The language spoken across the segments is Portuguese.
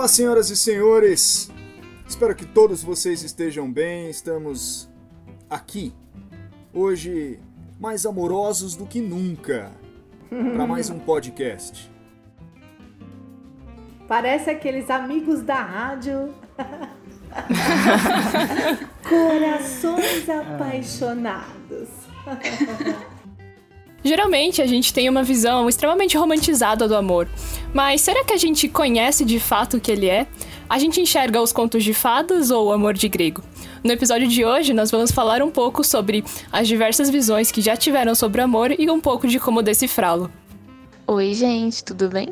Olá, senhoras e senhores. Espero que todos vocês estejam bem. Estamos aqui hoje mais amorosos do que nunca para mais um podcast. Parece aqueles amigos da rádio. Corações apaixonados. Geralmente a gente tem uma visão extremamente romantizada do amor, mas será que a gente conhece de fato o que ele é? A gente enxerga os contos de fadas ou o amor de grego? No episódio de hoje, nós vamos falar um pouco sobre as diversas visões que já tiveram sobre o amor e um pouco de como decifrá-lo. Oi, gente, tudo bem?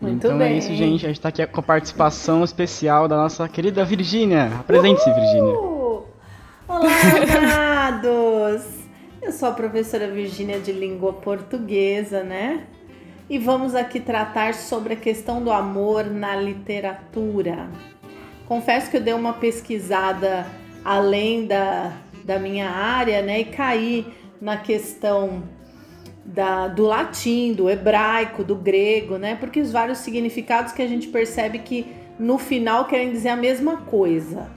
Muito então bem. é isso, gente. A gente tá aqui com a participação especial da nossa querida Virgínia. Apresente-se, Virgínia. Olá, amados! Eu sou a professora Virgínia de Língua Portuguesa, né? E vamos aqui tratar sobre a questão do amor na literatura. Confesso que eu dei uma pesquisada além da, da minha área, né? E caí na questão da, do latim, do hebraico, do grego, né? Porque os vários significados que a gente percebe que no final querem dizer a mesma coisa.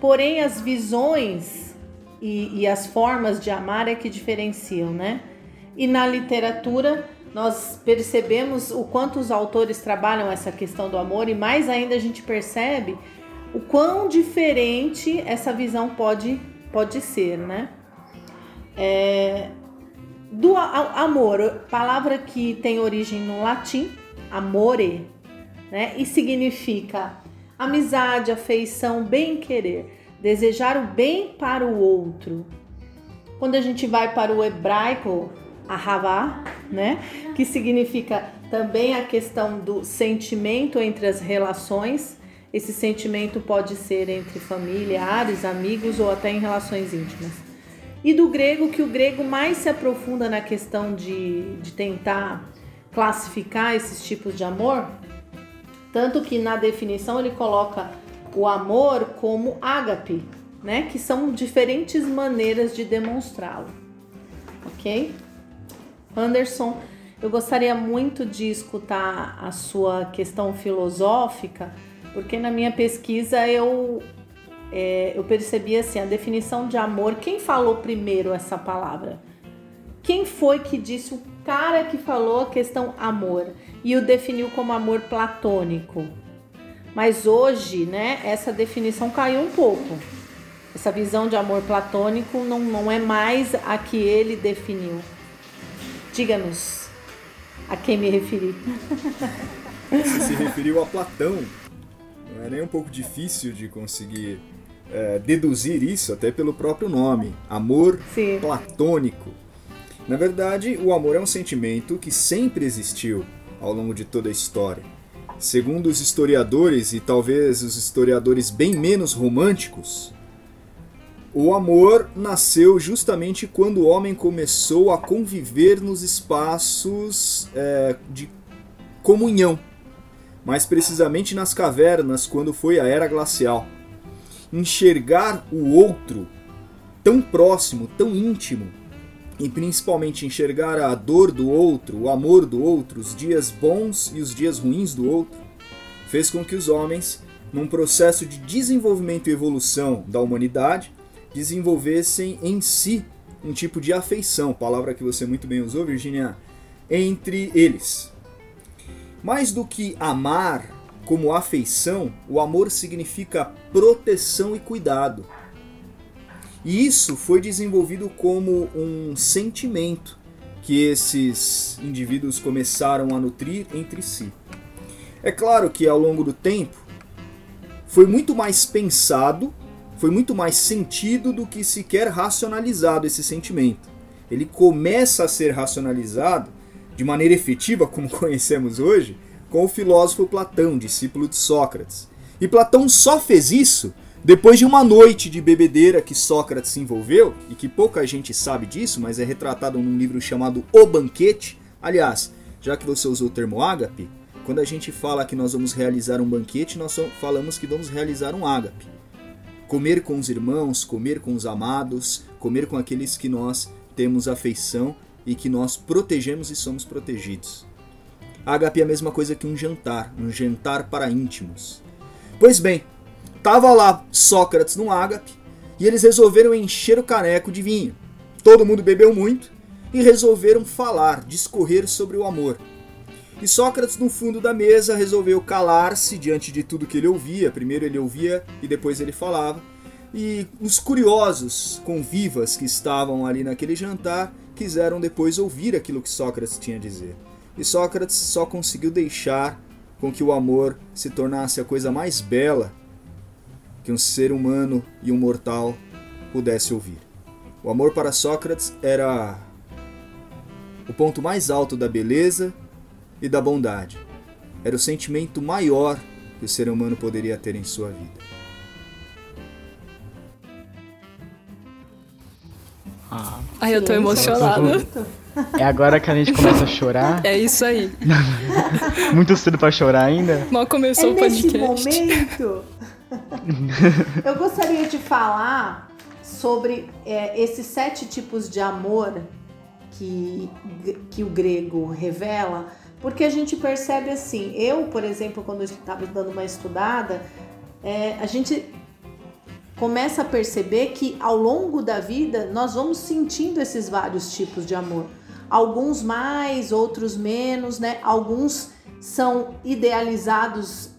Porém, as visões e, e as formas de amar é que diferenciam, né? E na literatura nós percebemos o quanto os autores trabalham essa questão do amor e mais ainda a gente percebe o quão diferente essa visão pode, pode ser, né? É, do a- amor, palavra que tem origem no latim, amore, né? E significa amizade, afeição, bem-querer, desejar o bem para o outro. Quando a gente vai para o hebraico, ahavá, né? Que significa também a questão do sentimento entre as relações. Esse sentimento pode ser entre familiares, amigos ou até em relações íntimas. E do grego, que o grego mais se aprofunda na questão de, de tentar classificar esses tipos de amor, tanto que na definição ele coloca o amor como ágape, né? Que são diferentes maneiras de demonstrá-lo. Ok? Anderson, eu gostaria muito de escutar a sua questão filosófica, porque na minha pesquisa eu, é, eu percebi assim, a definição de amor. Quem falou primeiro essa palavra? Quem foi que disse o cara que falou a questão amor e o definiu como amor platônico? Mas hoje, né, essa definição caiu um pouco. Essa visão de amor platônico não, não é mais a que ele definiu. Diga-nos a quem me referi. Você se referiu a Platão. Não é nem um pouco difícil de conseguir é, deduzir isso, até pelo próprio nome: amor Sim. platônico. Na verdade, o amor é um sentimento que sempre existiu ao longo de toda a história. Segundo os historiadores, e talvez os historiadores bem menos românticos, o amor nasceu justamente quando o homem começou a conviver nos espaços é, de comunhão, mais precisamente nas cavernas, quando foi a era glacial. Enxergar o outro tão próximo, tão íntimo, e principalmente enxergar a dor do outro, o amor do outro, os dias bons e os dias ruins do outro, fez com que os homens, num processo de desenvolvimento e evolução da humanidade, desenvolvessem em si um tipo de afeição, palavra que você muito bem usou, Virginia, entre eles. Mais do que amar como afeição, o amor significa proteção e cuidado. E isso foi desenvolvido como um sentimento que esses indivíduos começaram a nutrir entre si. É claro que ao longo do tempo foi muito mais pensado, foi muito mais sentido do que sequer racionalizado esse sentimento. Ele começa a ser racionalizado de maneira efetiva, como conhecemos hoje, com o filósofo Platão, discípulo de Sócrates. E Platão só fez isso depois de uma noite de bebedeira que Sócrates se envolveu, e que pouca gente sabe disso, mas é retratado num livro chamado O Banquete. Aliás, já que você usou o termo ágape, quando a gente fala que nós vamos realizar um banquete, nós falamos que vamos realizar um ágape. Comer com os irmãos, comer com os amados, comer com aqueles que nós temos afeição e que nós protegemos e somos protegidos. Ágape é a mesma coisa que um jantar, um jantar para íntimos. Pois bem, tava lá Sócrates num ágape e eles resolveram encher o caneco de vinho. Todo mundo bebeu muito e resolveram falar, discorrer sobre o amor. E Sócrates, no fundo da mesa, resolveu calar-se diante de tudo que ele ouvia. Primeiro ele ouvia e depois ele falava. E os curiosos convivas que estavam ali naquele jantar quiseram depois ouvir aquilo que Sócrates tinha a dizer. E Sócrates só conseguiu deixar com que o amor se tornasse a coisa mais bela que um ser humano e um mortal pudesse ouvir. O amor para Sócrates era o ponto mais alto da beleza e da bondade. Era o sentimento maior que o ser humano poderia ter em sua vida. Ah, Ai, eu tô emocionada. é agora que a gente começa a chorar. É isso aí. Muito cedo pra chorar ainda. Mal começou é o nesse podcast. momento. Eu gostaria de falar sobre é, esses sete tipos de amor que, que o grego revela, porque a gente percebe assim. Eu, por exemplo, quando estava dando uma estudada, é, a gente começa a perceber que ao longo da vida nós vamos sentindo esses vários tipos de amor. Alguns mais, outros menos, né? Alguns são idealizados,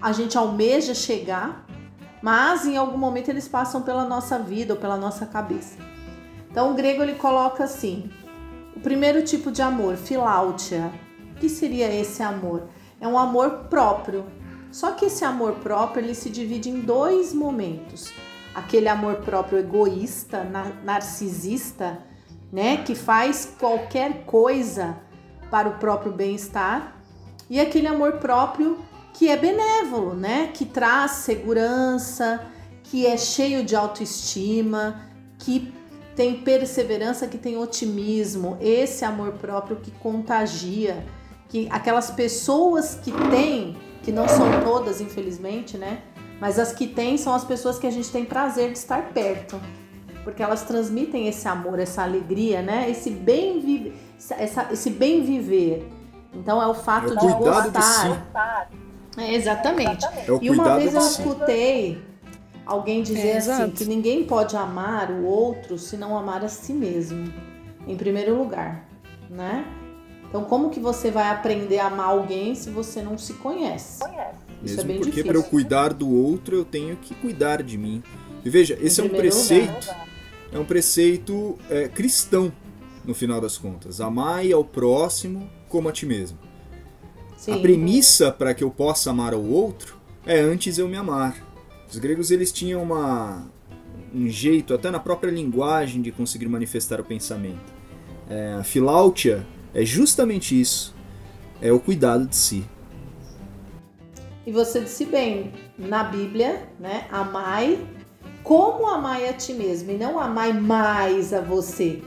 a gente almeja chegar, mas em algum momento eles passam pela nossa vida ou pela nossa cabeça. Então o grego ele coloca assim: o primeiro tipo de amor, filáutia. Que seria esse amor? É um amor próprio. Só que esse amor próprio ele se divide em dois momentos. Aquele amor próprio egoísta, na- narcisista, né, que faz qualquer coisa para o próprio bem-estar, e aquele amor próprio que é benévolo, né, que traz segurança, que é cheio de autoestima, que tem perseverança, que tem otimismo, esse amor próprio que contagia, que aquelas pessoas que têm, que não são todas, infelizmente, né? Mas as que têm são as pessoas que a gente tem prazer de estar perto. Porque elas transmitem esse amor, essa alegria, né? Esse bem, vive, essa, esse bem viver. Então é o fato É cuidado de gostar. É, exatamente. É o E uma vez eu si. escutei alguém dizer É, assim exato. que ninguém pode amar o outro se não amar a si mesmo, em primeiro lugar, né? Então como que você vai aprender a amar alguém se você não se conhece? Isso Mesmo é bem porque difícil. para eu cuidar do outro, eu tenho que cuidar de mim. E veja, esse é um preceito, é um preceito é, cristão, no final das contas. Amai ao próximo como a ti mesmo. Sim. A premissa para que eu possa amar ao outro é antes eu me amar. Os gregos eles tinham uma, um jeito, até na própria linguagem, de conseguir manifestar o pensamento. É, a filáutia é justamente isso, é o cuidado de si. E você disse bem, na Bíblia, né? Amai como amai a ti mesmo e não amai mais a você.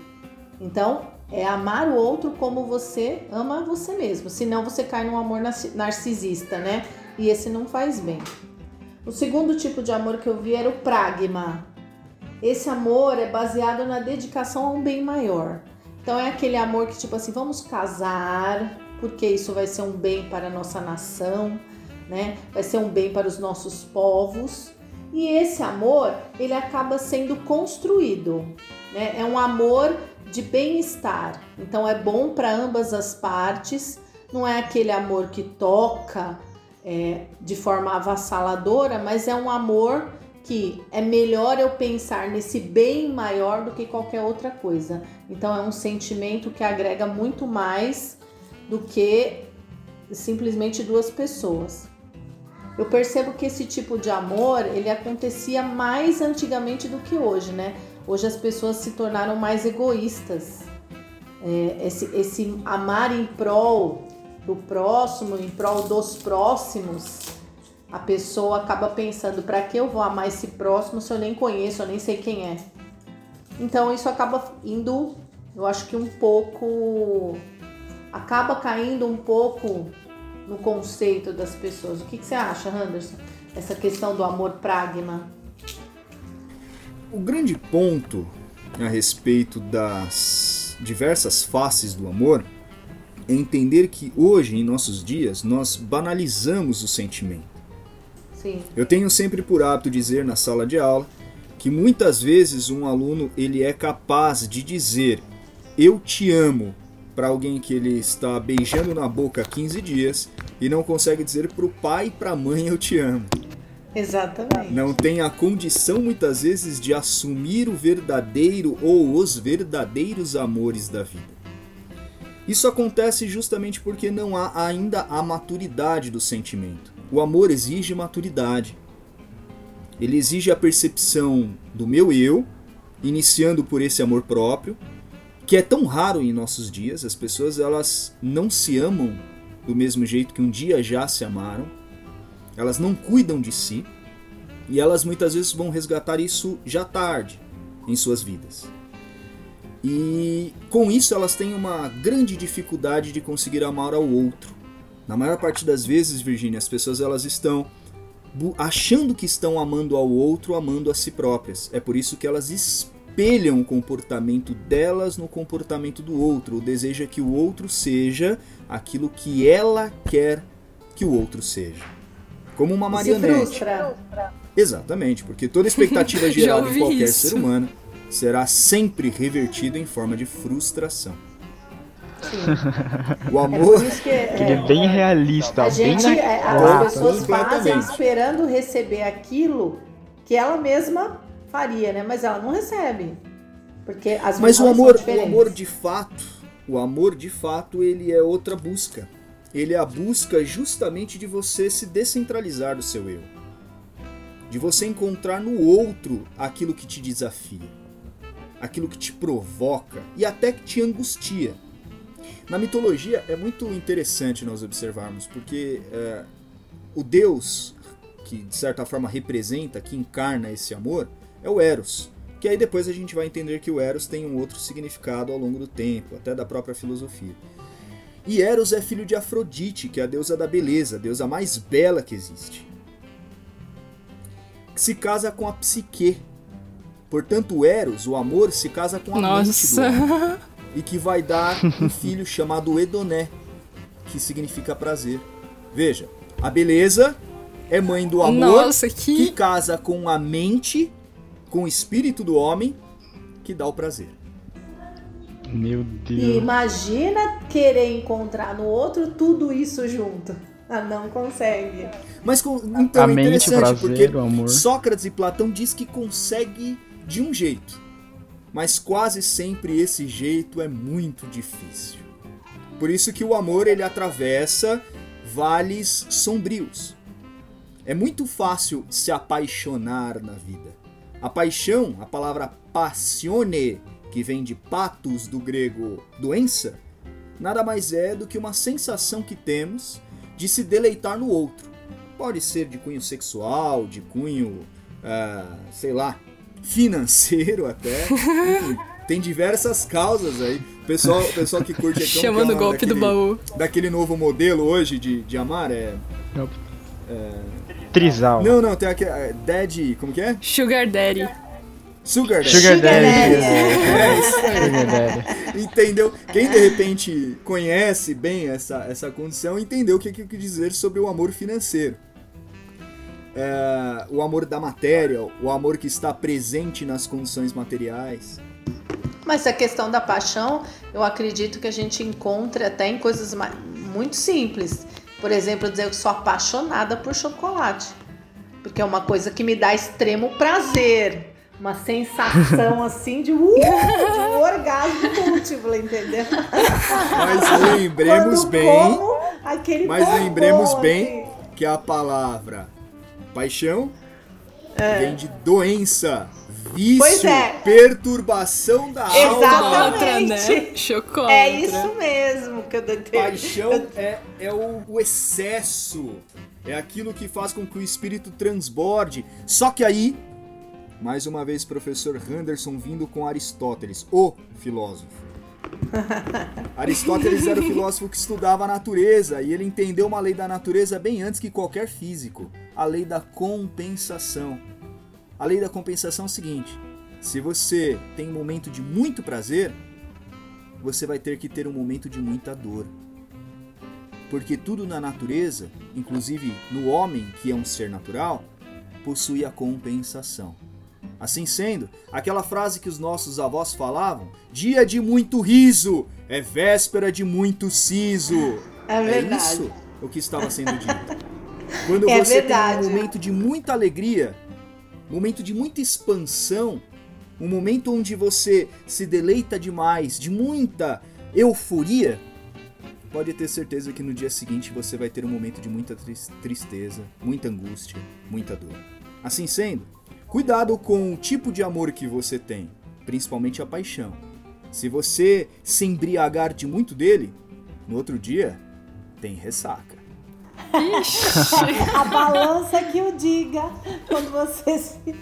Então, é amar o outro como você ama você mesmo. Senão você cai num amor narci- narcisista, né? E esse não faz bem. O segundo tipo de amor que eu vi era o pragma. Esse amor é baseado na dedicação a um bem maior. Então é aquele amor que tipo assim, vamos casar, porque isso vai ser um bem para a nossa nação, né? Vai ser um bem para os nossos povos. E esse amor, ele acaba sendo construído, né? É um amor de bem-estar. Então é bom para ambas as partes. Não é aquele amor que toca é, de forma avassaladora, mas é um amor que é melhor eu pensar nesse bem maior do que qualquer outra coisa. Então é um sentimento que agrega muito mais do que simplesmente duas pessoas. Eu percebo que esse tipo de amor ele acontecia mais antigamente do que hoje, né? Hoje as pessoas se tornaram mais egoístas. É, esse, esse amar em prol do próximo, em prol dos próximos, a pessoa acaba pensando: para que eu vou amar esse próximo se eu nem conheço, eu nem sei quem é? Então isso acaba indo, eu acho que um pouco. acaba caindo um pouco no conceito das pessoas. O que, que você acha, Anderson? Essa questão do amor pragma. O grande ponto a respeito das diversas faces do amor é entender que hoje, em nossos dias, nós banalizamos o sentimento. Sim. Eu tenho sempre por hábito dizer na sala de aula que muitas vezes um aluno ele é capaz de dizer eu te amo para alguém que ele está beijando na boca há 15 dias e não consegue dizer para o pai e para a mãe eu te amo. Exatamente. Não tem a condição muitas vezes de assumir o verdadeiro ou os verdadeiros amores da vida. Isso acontece justamente porque não há ainda a maturidade do sentimento. O amor exige maturidade. Ele exige a percepção do meu eu, iniciando por esse amor próprio, que é tão raro em nossos dias. As pessoas elas não se amam do mesmo jeito que um dia já se amaram. Elas não cuidam de si e elas muitas vezes vão resgatar isso já tarde em suas vidas. E com isso elas têm uma grande dificuldade de conseguir amar ao outro. Na maior parte das vezes, Virginia, as pessoas elas estão achando que estão amando ao outro, amando a si próprias. É por isso que elas espelham o comportamento delas no comportamento do outro. O desejo é que o outro seja aquilo que ela quer que o outro seja. Como uma marionete. Se frustra. Exatamente, porque toda expectativa gerada em qualquer isso. ser humano será sempre revertida em forma de frustração. O É amor por isso que Ele é é, bem realista, a bem gente, na é, Ah, as pessoas fazem esperando receber aquilo que ela mesma faria, né? Mas ela não recebe. Porque as Mas o amor, o amor de fato, o amor de fato, ele é outra busca. Ele é a busca justamente de você se descentralizar do seu eu. De você encontrar no outro aquilo que te desafia, aquilo que te provoca e até que te angustia. Na mitologia é muito interessante nós observarmos, porque é, o Deus que de certa forma representa, que encarna esse amor, é o Eros. Que aí depois a gente vai entender que o Eros tem um outro significado ao longo do tempo, até da própria filosofia. E Eros é filho de Afrodite, que é a deusa da beleza, a deusa mais bela que existe. Que se casa com a Psique. Portanto, o Eros, o amor, se casa com a mente do Nossa. homem. E que vai dar um filho chamado Edoné, que significa prazer. Veja, a beleza é mãe do amor, Nossa, que que. casa com a mente, com o espírito do homem, que dá o prazer. Meu E Deus. imagina querer encontrar no outro tudo isso junto. Ah, não consegue. Mas com, então A é interessante, prazer, porque o amor. Sócrates e Platão diz que consegue de um jeito, mas quase sempre esse jeito é muito difícil. Por isso que o amor ele atravessa vales sombrios. É muito fácil se apaixonar na vida. A paixão, a palavra passione, que vem de patos do grego doença, nada mais é do que uma sensação que temos de se deleitar no outro. Pode ser de cunho sexual, de cunho, ah, sei lá, financeiro até. Enfim, tem diversas causas aí. O pessoal, pessoal que curte aqui Chamando o golpe do baú. Daquele novo modelo hoje de, de amar é. Trisal. Não, não, tem aquele. é, Dead. Como que é? Sugar Daddy. Sugar Daddy. Sugar. É isso aí. Sugar Daddy. Entendeu? Quem de repente conhece bem essa, essa condição entendeu o que que eu quis dizer sobre o amor financeiro. É, o amor da matéria, o amor que está presente nas condições materiais. Mas a questão da paixão, eu acredito que a gente encontra até em coisas muito simples. Por exemplo, dizer que sou apaixonada por chocolate. Porque é uma coisa que me dá extremo prazer. Uma sensação assim de, uh, de um orgasmo múltiplo, entendeu? Mas lembremos Quando bem, como aquele mas bombom, lembremos bem assim. que a palavra paixão É. vem de doença, vício, Pois é. perturbação da alma. Chocolatra, né? Exatamente. Chocolatra. É isso mesmo que eu tô entendendo. Paixão é, é o, o excesso, é aquilo que faz com que o espírito transborde. Só que aí, mais uma vez, professor Henderson vindo com Aristóteles, o filósofo. Aristóteles era o filósofo que estudava a natureza e ele entendeu uma lei da natureza bem antes que qualquer físico, a lei da compensação. A lei da compensação é o seguinte: se você tem um momento de muito prazer, você vai ter que ter um momento de muita dor. porque tudo na natureza, inclusive no homem, que é um ser natural, possui a compensação. Assim sendo, aquela frase que os nossos avós falavam, dia de muito riso é véspera de muito siso. É verdade. É isso o que estava sendo dito. Quando É você verdade. tem um momento de muita alegria, momento de muita expansão, um momento onde você se deleita demais, de muita euforia, pode ter certeza que no dia seguinte você vai ter um momento de muita tris- tristeza, muita angústia, muita dor. Assim sendo, cuidado com o tipo de amor que você tem, principalmente a paixão. Se você se embriagar de muito dele, no outro dia tem ressaca. A balança que o diga quando você se,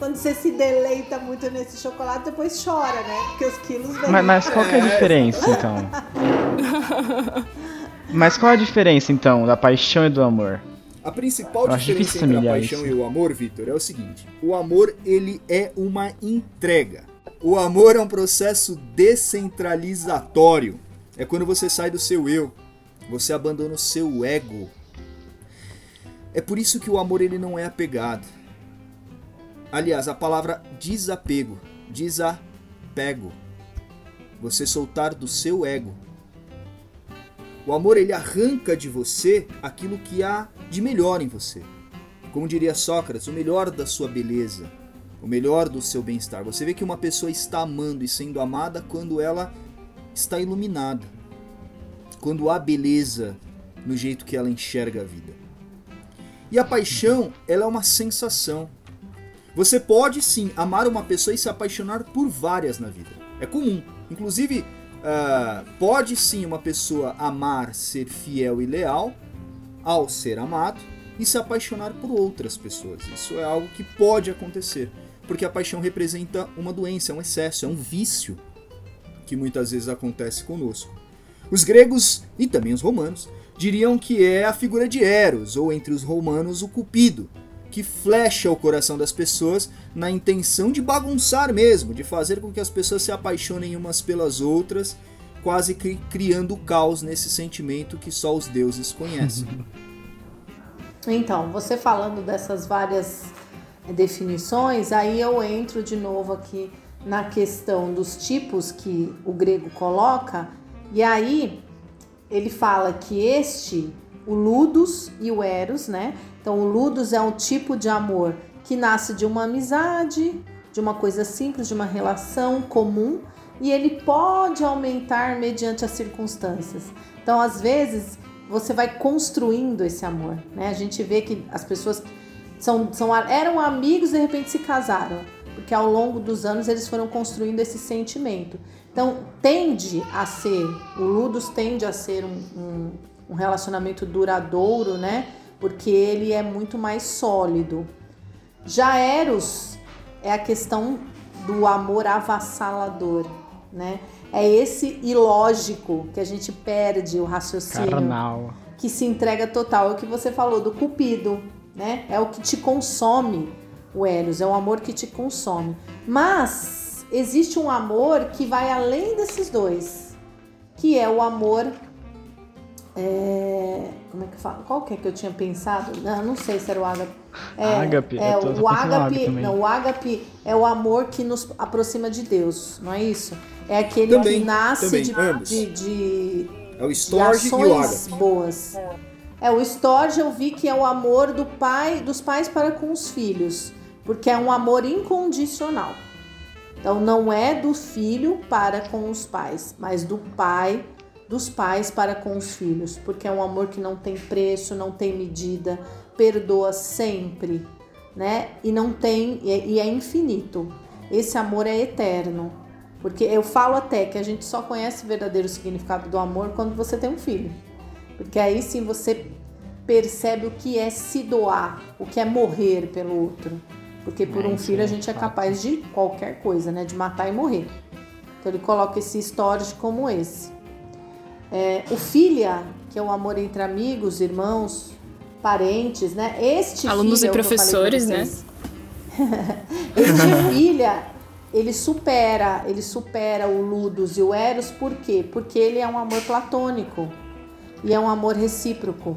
quando você se deleita muito nesse chocolate, depois chora, né? Porque os quilos vêm. Mas, mas qual que é a diferença, então? Mas qual a diferença, então, da paixão e do amor? A principal Eu diferença entre a paixão isso. e o amor, Vitor, é o seguinte: o amor ele é uma entrega. O amor é um processo descentralizatório. É quando você sai do seu eu, você abandona o seu ego. É por isso que o amor ele não é apegado. Aliás, a palavra desapego, desapego. Você soltar do seu ego. O amor ele arranca de você aquilo que há de melhor em você. Como diria Sócrates, o melhor da sua beleza, o melhor do seu bem-estar. Você vê que uma pessoa está amando e sendo amada quando ela está iluminada. Quando há beleza no jeito que ela enxerga a vida. E a paixão, ela é uma sensação. Você pode sim amar uma pessoa e se apaixonar por várias na vida. É comum. Inclusive, ah, pode sim uma pessoa amar, ser fiel e leal ao ser amado e se apaixonar por outras pessoas. Isso é algo que pode acontecer, porque a paixão representa uma doença, é um excesso, é um vício que muitas vezes acontece conosco. Os gregos e também os romanos diriam que é a figura de Eros, ou entre os romanos o Cupido, que flecha o coração das pessoas na intenção de bagunçar mesmo, de fazer com que as pessoas se apaixonem umas pelas outras, quase que criando caos nesse sentimento que só os deuses conhecem. Então, você falando dessas várias definições, aí eu entro de novo aqui na questão dos tipos que o grego coloca, e aí ele fala que este, o ludus e o eros, né? Então, o ludus é um tipo de amor que nasce de uma amizade, de uma coisa simples, de uma relação comum, e ele pode aumentar mediante as circunstâncias. Então, às vezes, você vai construindo esse amor, né? A gente vê que as pessoas são, são, eram amigos e de repente se casaram, porque ao longo dos anos eles foram construindo esse sentimento. Então, tende a ser, o Ludus tende a ser um, um, um relacionamento duradouro, né? Porque ele é muito mais sólido. Já Eros é a questão do amor avassalador, né? É esse ilógico que a gente perde o raciocínio Carnal. que se entrega total. É o que você falou do cupido, né? É o que te consome, o Eros, é o amor que te consome. Mas existe um amor que vai além desses dois, que é o amor. é, Como é que fala? Qual que é que eu tinha pensado? Não, não sei se era o ágape. É, Ágape, é o ágape ágape. Não, o ágape é o amor que nos aproxima de Deus, não é isso? É aquele Também, que nasce também, de, ambos. de, de É o de Storge e o ações boas. É, o Storge eu vi que é o amor do pai, dos pais para com os filhos, porque é um amor incondicional. Então não é do filho para com os pais, mas do pai, dos pais para com os filhos, porque é um amor que não tem preço, não tem medida, perdoa sempre, né? E não tem e é- e é infinito. Esse amor é eterno. Porque eu falo até que a gente só conhece o verdadeiro significado do amor quando você tem um filho. Porque aí sim você percebe o que é se doar, o que é morrer pelo outro. Porque por É, um filho é a gente é capaz de qualquer coisa, né? De matar e morrer. Então ele coloca esse storage como esse. É, o filia, que é o amor entre amigos, irmãos, parentes, né? Este Alunos filia e é o que eu falei pra professores, né? Este filha, ele supera, ele supera o Ludus e o Eros, por quê? Porque ele é um amor platônico. e é um amor recíproco,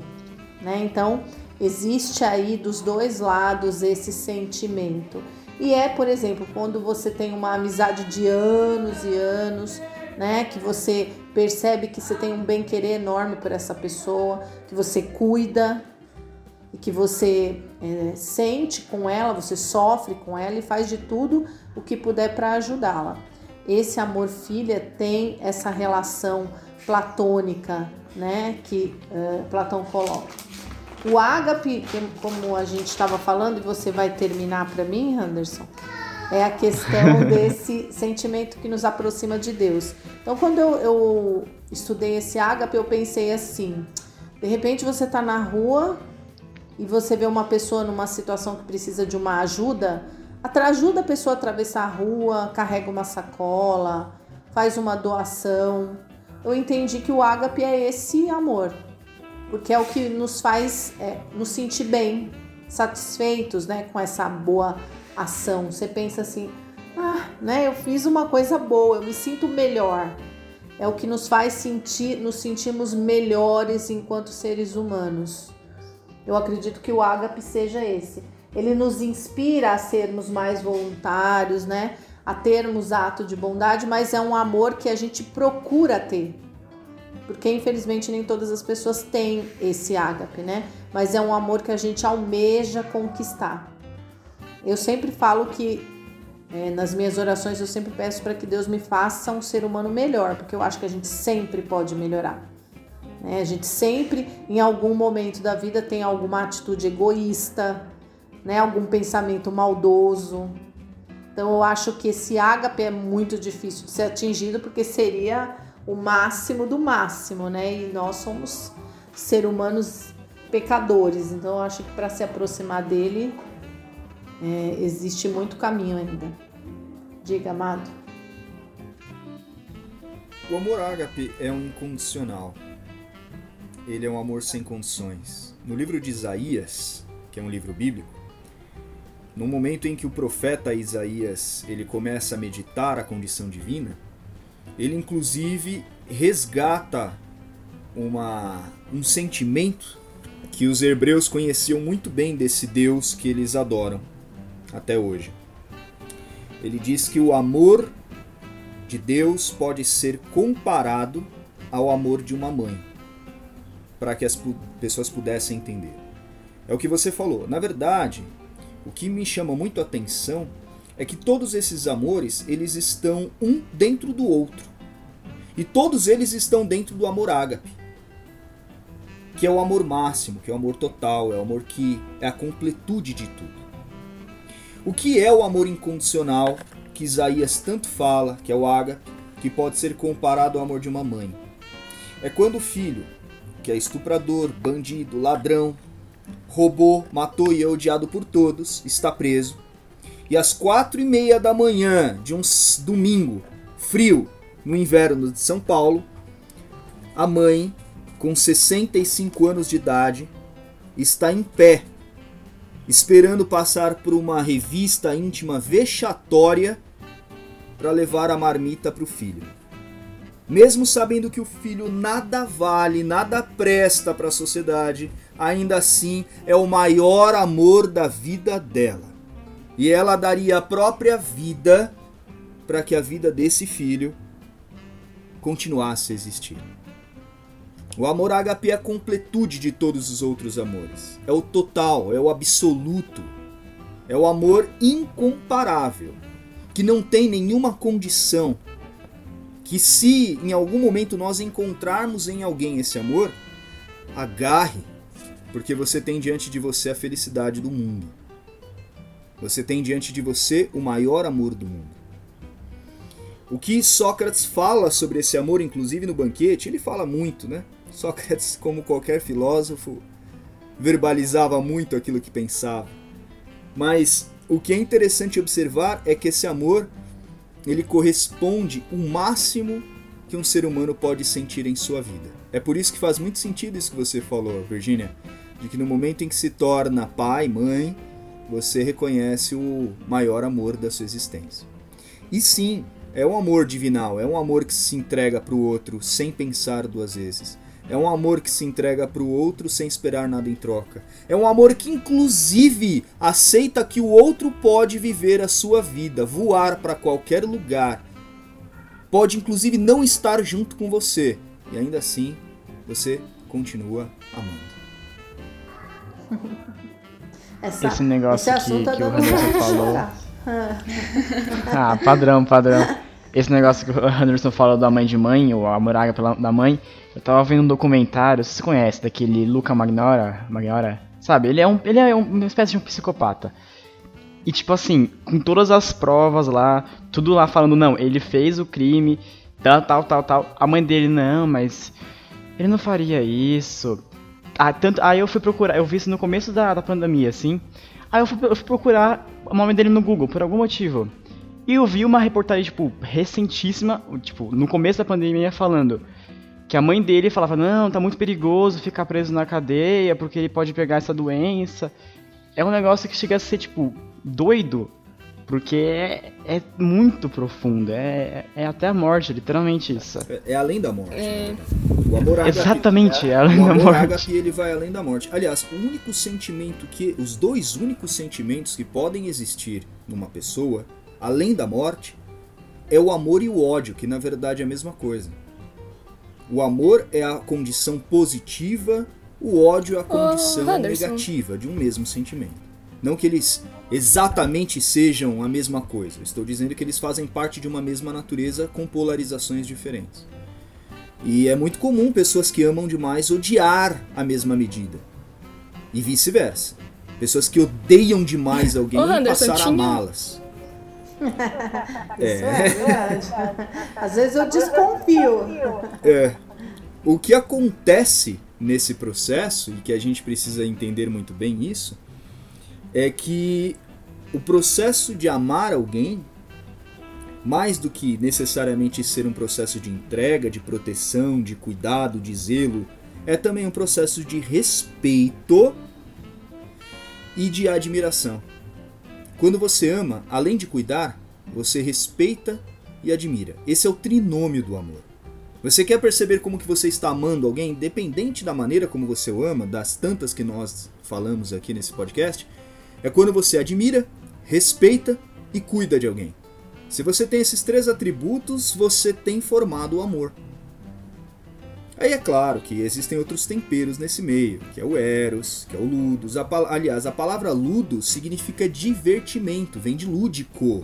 né? Então, existe aí dos dois lados esse sentimento. E é, por exemplo, quando você tem uma amizade de anos e anos, né, que você percebe que você tem um bem-querer enorme por essa pessoa, que você cuida e que você é, sente com ela, você sofre com ela e faz de tudo o que puder para ajudá-la. Esse amor filha tem essa relação platônica, né, que uh, Platão coloca. O ágape, como a gente estava falando, e você vai terminar para mim, Anderson, é a questão desse sentimento que nos aproxima de Deus. Então, quando eu, eu estudei esse ágape, eu pensei assim: de repente você está na rua e você vê uma pessoa numa situação que precisa de uma ajuda, ajuda a pessoa a atravessar a rua, carrega uma sacola, faz uma doação eu entendi que o ágape é esse amor, porque é o que nos faz é, nos sentir bem, satisfeitos, né, com essa boa ação. Você pensa assim, ah, né, eu fiz uma coisa boa, eu me sinto melhor. É o que nos faz sentir, nos sentimos melhores enquanto seres humanos. Eu acredito que o ágape seja esse. Ele nos inspira a sermos mais voluntários, né? a termos ato de bondade, mas é um amor que a gente procura ter. Porque infelizmente nem todas as pessoas têm esse ágape, né? Mas é um amor que a gente almeja conquistar. Eu sempre falo que é, nas minhas orações eu sempre peço para que Deus me faça um ser humano melhor, porque eu acho que a gente sempre pode melhorar. Né? A gente sempre, em algum momento da vida, tem alguma atitude egoísta, né? algum pensamento maldoso, então eu acho que esse ágape é muito difícil de ser atingido porque seria o máximo do máximo, né? E nós somos seres humanos pecadores. Então eu acho que para se aproximar dele é, existe muito caminho ainda. Diga, amado. O amor ágape é um incondicional. Ele é um amor sem condições. No livro de Isaías, que é um livro bíblico, no momento em que o profeta Isaías ele começa a meditar a condição divina, ele inclusive resgata uma, um sentimento que os hebreus conheciam muito bem desse Deus que eles adoram até hoje. Ele diz que o amor de Deus pode ser comparado ao amor de uma mãe, para que as pessoas pudessem entender. É o que você falou. Na verdade, o que me chama muito a atenção é que todos esses amores, eles estão um dentro do outro. E todos eles estão dentro do amor ágape, que é o amor máximo, que é o amor total, é o amor que é a completude de tudo. O que é o amor incondicional que Isaías tanto fala, que é o ágape, que pode ser comparado ao amor de uma mãe? É quando o filho, que é estuprador, bandido, ladrão, roubou, matou e é odiado por todos, está preso. E às quatro e meia da manhã de um domingo frio no inverno de São Paulo, a mãe, com 65 anos de idade, está em pé, esperando passar por uma revista íntima vexatória para levar a marmita para o filho. Mesmo sabendo que o filho nada vale, nada presta para a sociedade, ainda assim é o maior amor da vida dela. E ela daria a própria vida para que a vida desse filho continuasse a existir. O amor ágape é a completude de todos os outros amores. É o total, é o absoluto. É o amor incomparável, que não tem nenhuma condição. Que se em algum momento nós encontrarmos em alguém esse amor, agarre porque você tem diante de você a felicidade do mundo. Você tem diante de você o maior amor do mundo. O que Sócrates fala sobre esse amor, inclusive no banquete, ele fala muito, né? Sócrates, como qualquer filósofo, verbalizava muito aquilo que pensava. Mas o que é interessante observar é que esse amor ele corresponde o máximo que um ser humano pode sentir em sua vida. É por isso que faz muito sentido isso que você falou, Virginia, de que no momento em que se torna pai, mãe, você reconhece o maior amor da sua existência. E sim, é um amor divinal, é um amor que se entrega para o outro sem pensar duas vezes. É um amor que se entrega para o outro sem esperar nada em troca. É um amor que, inclusive, aceita que o outro pode viver a sua vida, voar para qualquer lugar. Pode, inclusive, não estar junto com você. E ainda assim, você continua amando. Essa, Esse negócio esse que, assunto que o Anderson falou. Ah, padrão, padrão. Esse negócio que o Anderson falou da mãe de mãe, ou a moraga pela, da mãe, eu tava vendo um documentário, você conhece, daquele Luca Magnora, Magnora? Sabe, ele é, um, ele é um- uma espécie de um psicopata. E tipo assim, com todas as provas lá, tudo lá falando, não, ele fez o crime, tal, tal, tal, tal. A mãe dele, não, mas ele não faria isso. Ah, tanto, aí eu fui procurar, eu vi isso no começo da, da pandemia, assim. Aí eu fui, eu fui procurar o nome dele no Google, por algum motivo. E eu vi uma reportagem, tipo, recentíssima, tipo, no começo da pandemia, falando que a mãe dele falava, não, tá muito perigoso ficar preso na cadeia, porque ele pode pegar essa doença. É um negócio que chega a ser, tipo, doido, porque é, é muito profundo, é, é até a morte, literalmente isso. É, é além da morte. É. verdade. O amor ágape- Exatamente, é além o da amor morte. ágape, ele vai além da morte. Aliás, o único sentimento que. Os dois únicos sentimentos que podem existir numa pessoa, além da morte, é o amor e o ódio, que na verdade é a mesma coisa. O amor é a condição positiva, o ódio é a condição Anderson. negativa de um mesmo sentimento. Não que eles exatamente sejam a mesma coisa. Estou dizendo que eles fazem parte de uma mesma natureza com polarizações diferentes. E é muito comum pessoas que amam demais odiar a mesma medida. E vice-versa. Pessoas que odeiam demais alguém Anderson, passar a tinha- amá-las. Isso é verdade. Às vezes eu desconfio. É. O que acontece nesse processo, e que a gente precisa entender muito bem isso, é que o processo de amar alguém, mais do que necessariamente ser um processo de entrega, de proteção, de cuidado, de zelo, é também um processo de respeito e de admiração. Quando você ama, além de cuidar, você respeita e admira. Esse é o trinômio do amor. Você quer perceber como que você está amando alguém, independente da maneira como você o ama, das tantas que nós falamos aqui nesse podcast, é quando você admira, respeita e cuida de alguém. Se você tem esses três atributos, você tem formado o amor. Aí é claro que existem outros temperos nesse meio, que é o eros, que é o ludus. A aliás, a palavra ludus significa divertimento, vem de lúdico,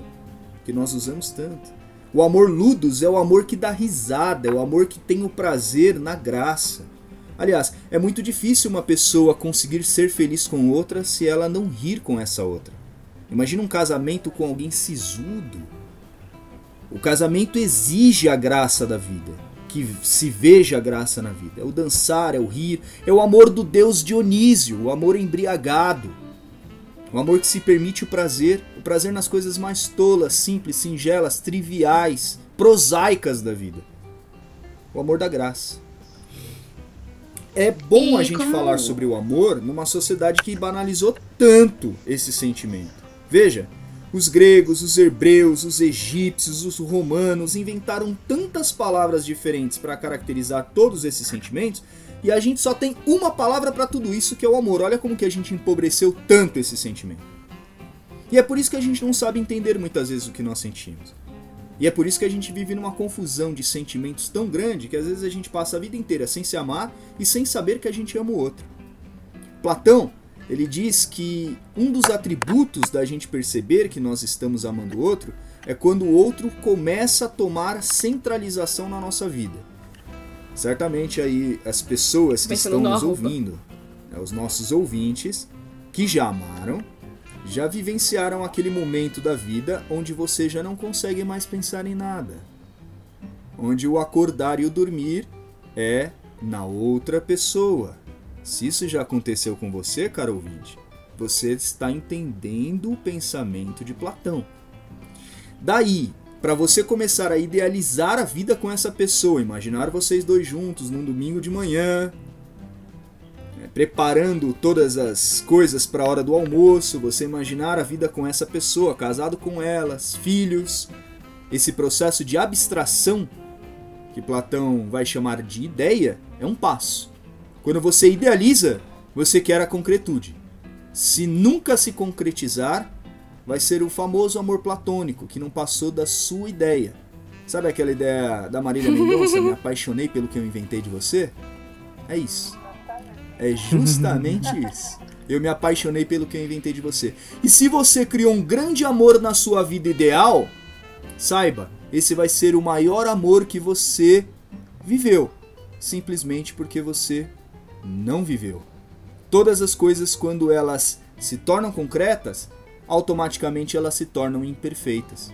que nós usamos tanto. O amor ludus é o amor que dá risada, é o amor que tem o prazer na graça. Aliás, é muito difícil uma pessoa conseguir ser feliz com outra se ela não rir com essa outra. Imagina um casamento com alguém sisudo. O casamento exige a graça da vida, que se veja a graça na vida. É o dançar, é o rir, é o amor do deus Dionísio, o amor embriagado. O amor que se permite o prazer, o prazer nas coisas mais tolas, simples, singelas, triviais, prosaicas da vida. O amor da graça. É bom E a gente como- falar sobre o amor numa sociedade que banalizou tanto esse sentimento. Veja, os gregos, os hebreus, os egípcios, os romanos inventaram tantas palavras diferentes para caracterizar todos esses sentimentos e a gente só tem uma palavra para tudo isso que é o amor. Olha como que a gente empobreceu tanto esse sentimento. E é por isso que a gente não sabe entender muitas vezes o que nós sentimos. E é por isso que a gente vive numa confusão de sentimentos tão grande que às vezes a gente passa a vida inteira sem se amar e sem saber que a gente ama o outro. Platão, ele diz que um dos atributos da gente perceber que nós estamos amando o outro é quando o outro começa a tomar centralização na nossa vida. Certamente aí as pessoas que estão no nos ouvindo, né, os nossos ouvintes, que já amaram, já vivenciaram aquele momento da vida onde você já não consegue mais pensar em nada. Onde o acordar e o dormir é na outra pessoa. Se isso já aconteceu com você, caro ouvinte, você está entendendo o pensamento de Platão. Daí, para você começar a idealizar a vida com essa pessoa, imaginar vocês dois juntos num domingo de manhã, né, preparando todas as coisas para a hora do almoço, você imaginar a vida com essa pessoa, casado com elas, filhos, esse processo de abstração que Platão vai chamar de ideia, é um passo. Quando você idealiza, você quer a concretude. Se nunca se concretizar, vai ser o famoso amor platônico, que não passou da sua ideia. Sabe aquela ideia da Marília Mendonça, me apaixonei pelo que eu inventei de você? É isso. É justamente isso. Eu me apaixonei pelo que eu inventei de você. E se você criou um grande amor na sua vida ideal, saiba, esse vai ser o maior amor que você viveu, simplesmente porque você não viveu. Todas as coisas, quando elas se tornam concretas, automaticamente elas se tornam imperfeitas.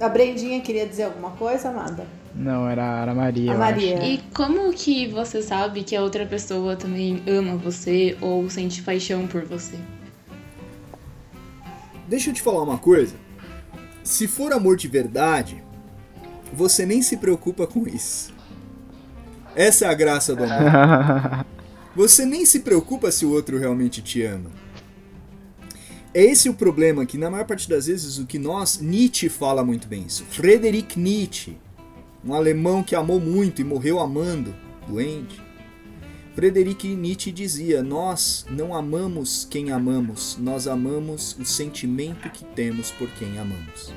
A Brendinha queria dizer alguma coisa, Amada? Não, era, era a Maria. A eu Maria. acho. E como que você sabe que a outra pessoa também ama você ou sente paixão por você? Deixa eu te falar uma coisa. Se for amor de verdade, você nem se preocupa com isso. Essa é a graça do amor. Você nem se preocupa se o outro realmente te ama. É esse o problema que na maior parte das vezes o que nós Nietzsche fala muito bem isso. Friedrich Nietzsche, um alemão que amou muito e morreu amando, doente. Friedrich Nietzsche dizia: Nós não amamos quem amamos, nós amamos o sentimento que temos por quem amamos.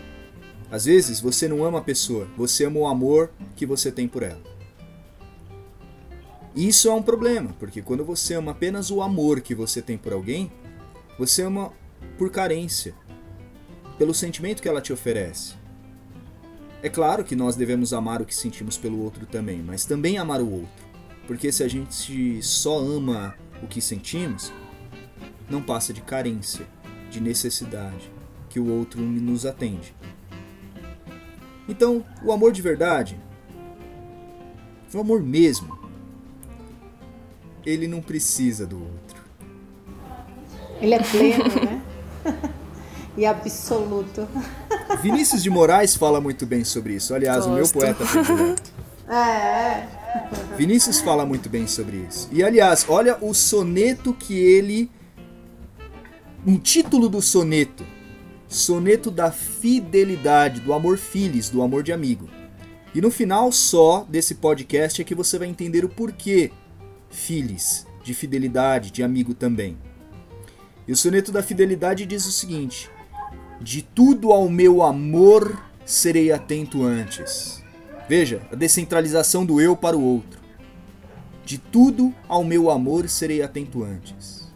Às vezes você não ama a pessoa, você ama o amor que você tem por ela. Isso é um problema, porque quando você ama apenas o amor que você tem por alguém, você ama por carência, pelo sentimento que ela te oferece. É claro que nós devemos amar o que sentimos pelo outro também, mas também amar o outro. Porque se a gente só ama o que sentimos, não passa de carência, de necessidade que o outro nos atende. Então, o amor de verdade, o amor mesmo, ele não precisa do outro. Ele é pleno, né? e absoluto. Vinícius de Moraes fala muito bem sobre isso. Aliás, o meu Gosto. poeta predileto. É, é. Vinícius fala muito bem sobre isso. E aliás, olha o soneto que ele. Um título do soneto. Soneto da fidelidade, do amor filis, do amor de amigo. E no final só desse podcast é que você vai entender o porquê filis, de fidelidade, de amigo também. E o soneto da fidelidade diz o seguinte: De tudo ao meu amor serei atento antes. Veja, a descentralização do eu para o outro. De tudo ao meu amor serei atento antes.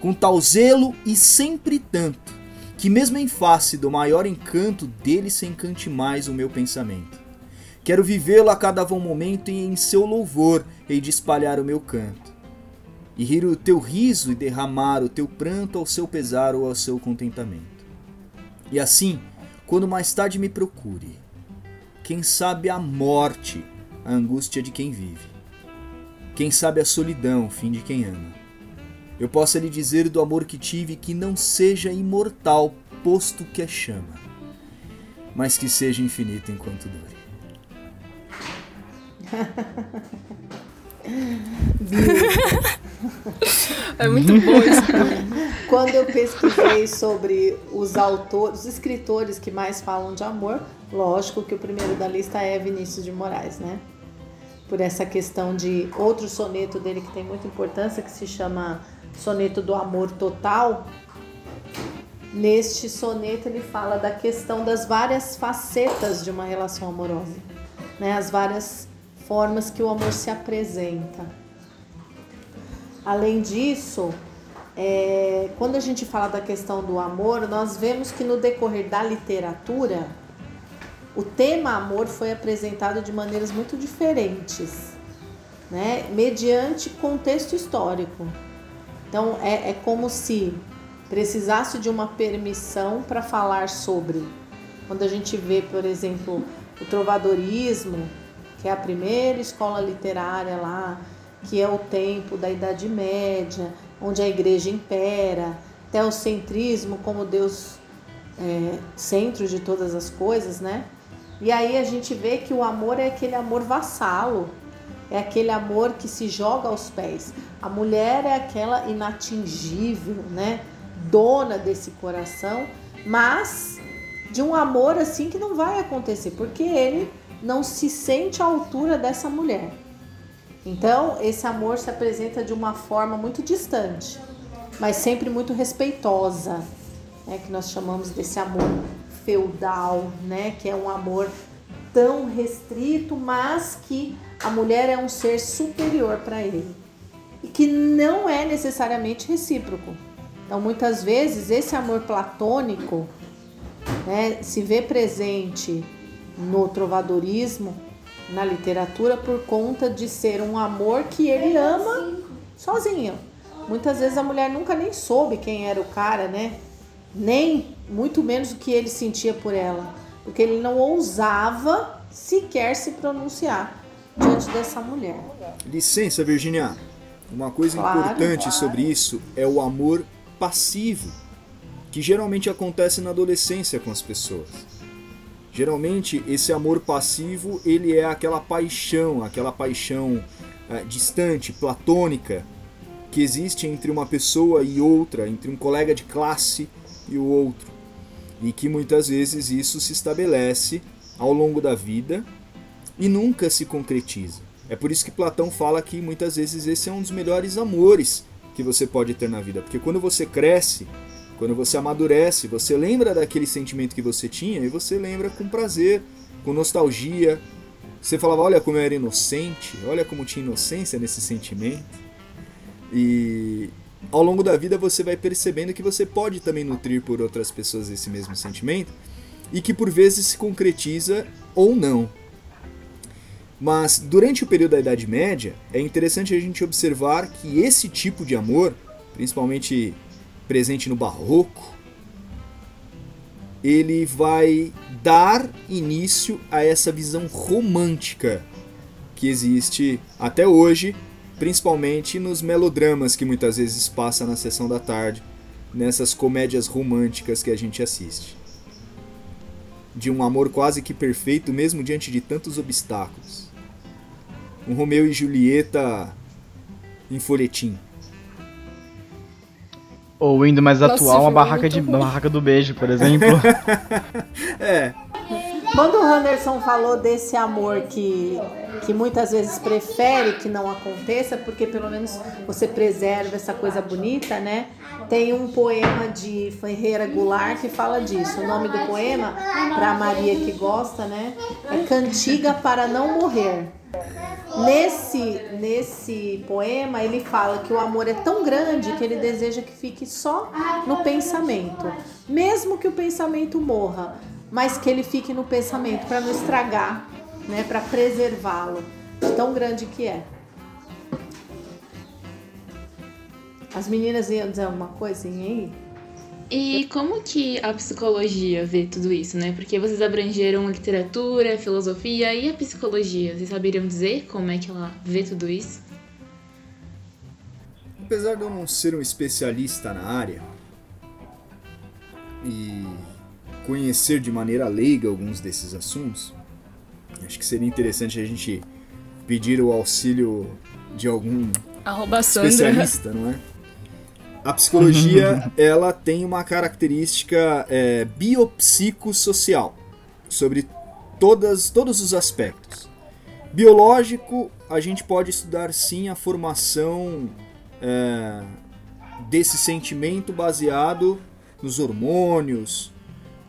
Com tal zelo e sempre tanto, que mesmo em face do maior encanto dele se encante mais o meu pensamento. Quero vivê-lo a cada bom momento e em seu louvor hei de espalhar o meu canto. E rir o teu riso e derramar o teu pranto ao seu pesar ou ao seu contentamento. E assim, quando mais tarde me procure, quem sabe a morte, a angústia de quem vive. Quem sabe a solidão, fim de quem ama. Eu possa lhe dizer do amor que tive que não seja imortal, posto que é chama, mas que seja infinito enquanto dure. É muito bom isso. Quando eu pesquisei sobre os autores, os escritores que mais falam de amor, lógico que o primeiro da lista é Vinícius de Moraes, né? Por essa questão de outro soneto dele que tem muita importância, que se chama Soneto do Amor Total. Neste soneto ele fala da questão das várias facetas de uma relação amorosa, né? As várias formas que o amor se apresenta. Além disso, é, quando a gente fala da questão do amor, nós vemos que no decorrer da literatura, o tema amor foi apresentado de maneiras muito diferentes, né? mediante contexto histórico. Então, é, é como se precisasse de uma permissão para falar sobre. Quando a gente vê, por exemplo, o trovadorismo, que é a primeira escola literária lá, que é o tempo da Idade Média, onde a igreja impera, teocentrismo como Deus é, centro de todas as coisas, né? E aí a gente vê que o amor é aquele amor vassalo, é aquele amor que se joga aos pés. A mulher é aquela inatingível, né? Dona desse coração, mas de um amor assim que não vai acontecer, porque ele não se sente à altura dessa mulher. Então, esse amor se apresenta de uma forma muito distante, mas sempre muito respeitosa, né, que nós chamamos desse amor feudal, né, que é um amor tão restrito, mas que a mulher é um ser superior para ele e que não é necessariamente recíproco. Então, muitas vezes, esse amor platônico né, se vê presente no trovadorismo, na literatura, por conta de ser um amor que ele ama sozinho. Muitas vezes a mulher nunca nem soube quem era o cara, né? Nem muito menos o que ele sentia por ela, porque ele não ousava sequer se pronunciar diante dessa mulher. Licença, Virginia. Uma coisa Claro, importante claro. sobre isso é o amor passivo, que geralmente acontece na adolescência com as pessoas. Geralmente esse amor passivo ele é aquela paixão, aquela paixão eh, distante, platônica, que existe entre uma pessoa e outra, entre um colega de classe e o outro, e que muitas vezes isso se estabelece ao longo da vida e nunca se concretiza. É por isso que Platão fala que muitas vezes esse é um dos melhores amores que você pode ter na vida, porque quando você cresce, quando você amadurece, você lembra daquele sentimento que você tinha e você lembra com prazer, com nostalgia. Você falava, olha como eu era inocente, olha como tinha inocência nesse sentimento. E ao longo da vida você vai percebendo que você pode também nutrir por outras pessoas esse mesmo sentimento e que por vezes se concretiza ou não. Mas durante o período da Idade Média, é interessante a gente observar que esse tipo de amor, principalmente presente no Barroco, ele vai dar início a essa visão romântica que existe até hoje, principalmente nos melodramas que muitas vezes passa na sessão da tarde, nessas comédias românticas que a gente assiste. De um amor quase que perfeito, mesmo diante de tantos obstáculos. Um Romeu e Julieta em folhetim. Ou indo mais Nossa, atual, uma barraca, de, barraca do beijo, por exemplo. É, Quando o Anderson falou desse amor que, que muitas vezes prefere que não aconteça, porque pelo menos você preserva essa coisa bonita, né? Tem um poema de Ferreira Goulart que fala disso. O nome do poema, para Maria que gosta, né? É Cantiga para Não Morrer. Nesse, nesse poema, ele fala que o amor é tão grande que ele deseja que fique só no pensamento, mesmo que o pensamento morra, mas que ele fique no pensamento para não estragar, né, para preservá-lo, de tão grande que é. As meninas iam dizer alguma coisinha aí? E como que a psicologia vê tudo isso, né? Porque vocês abrangeram literatura, filosofia e a psicologia. Vocês saberiam dizer como é que ela vê tudo isso? Apesar de eu não ser um especialista na área e conhecer de maneira leiga alguns desses assuntos, acho que seria interessante a gente pedir o auxílio de algum Arroba Sandra. especialista, não é? A psicologia ela tem uma característica é, biopsicossocial sobre todas, todos os aspectos. Biológico, a gente pode estudar sim a formação é, desse sentimento baseado nos hormônios,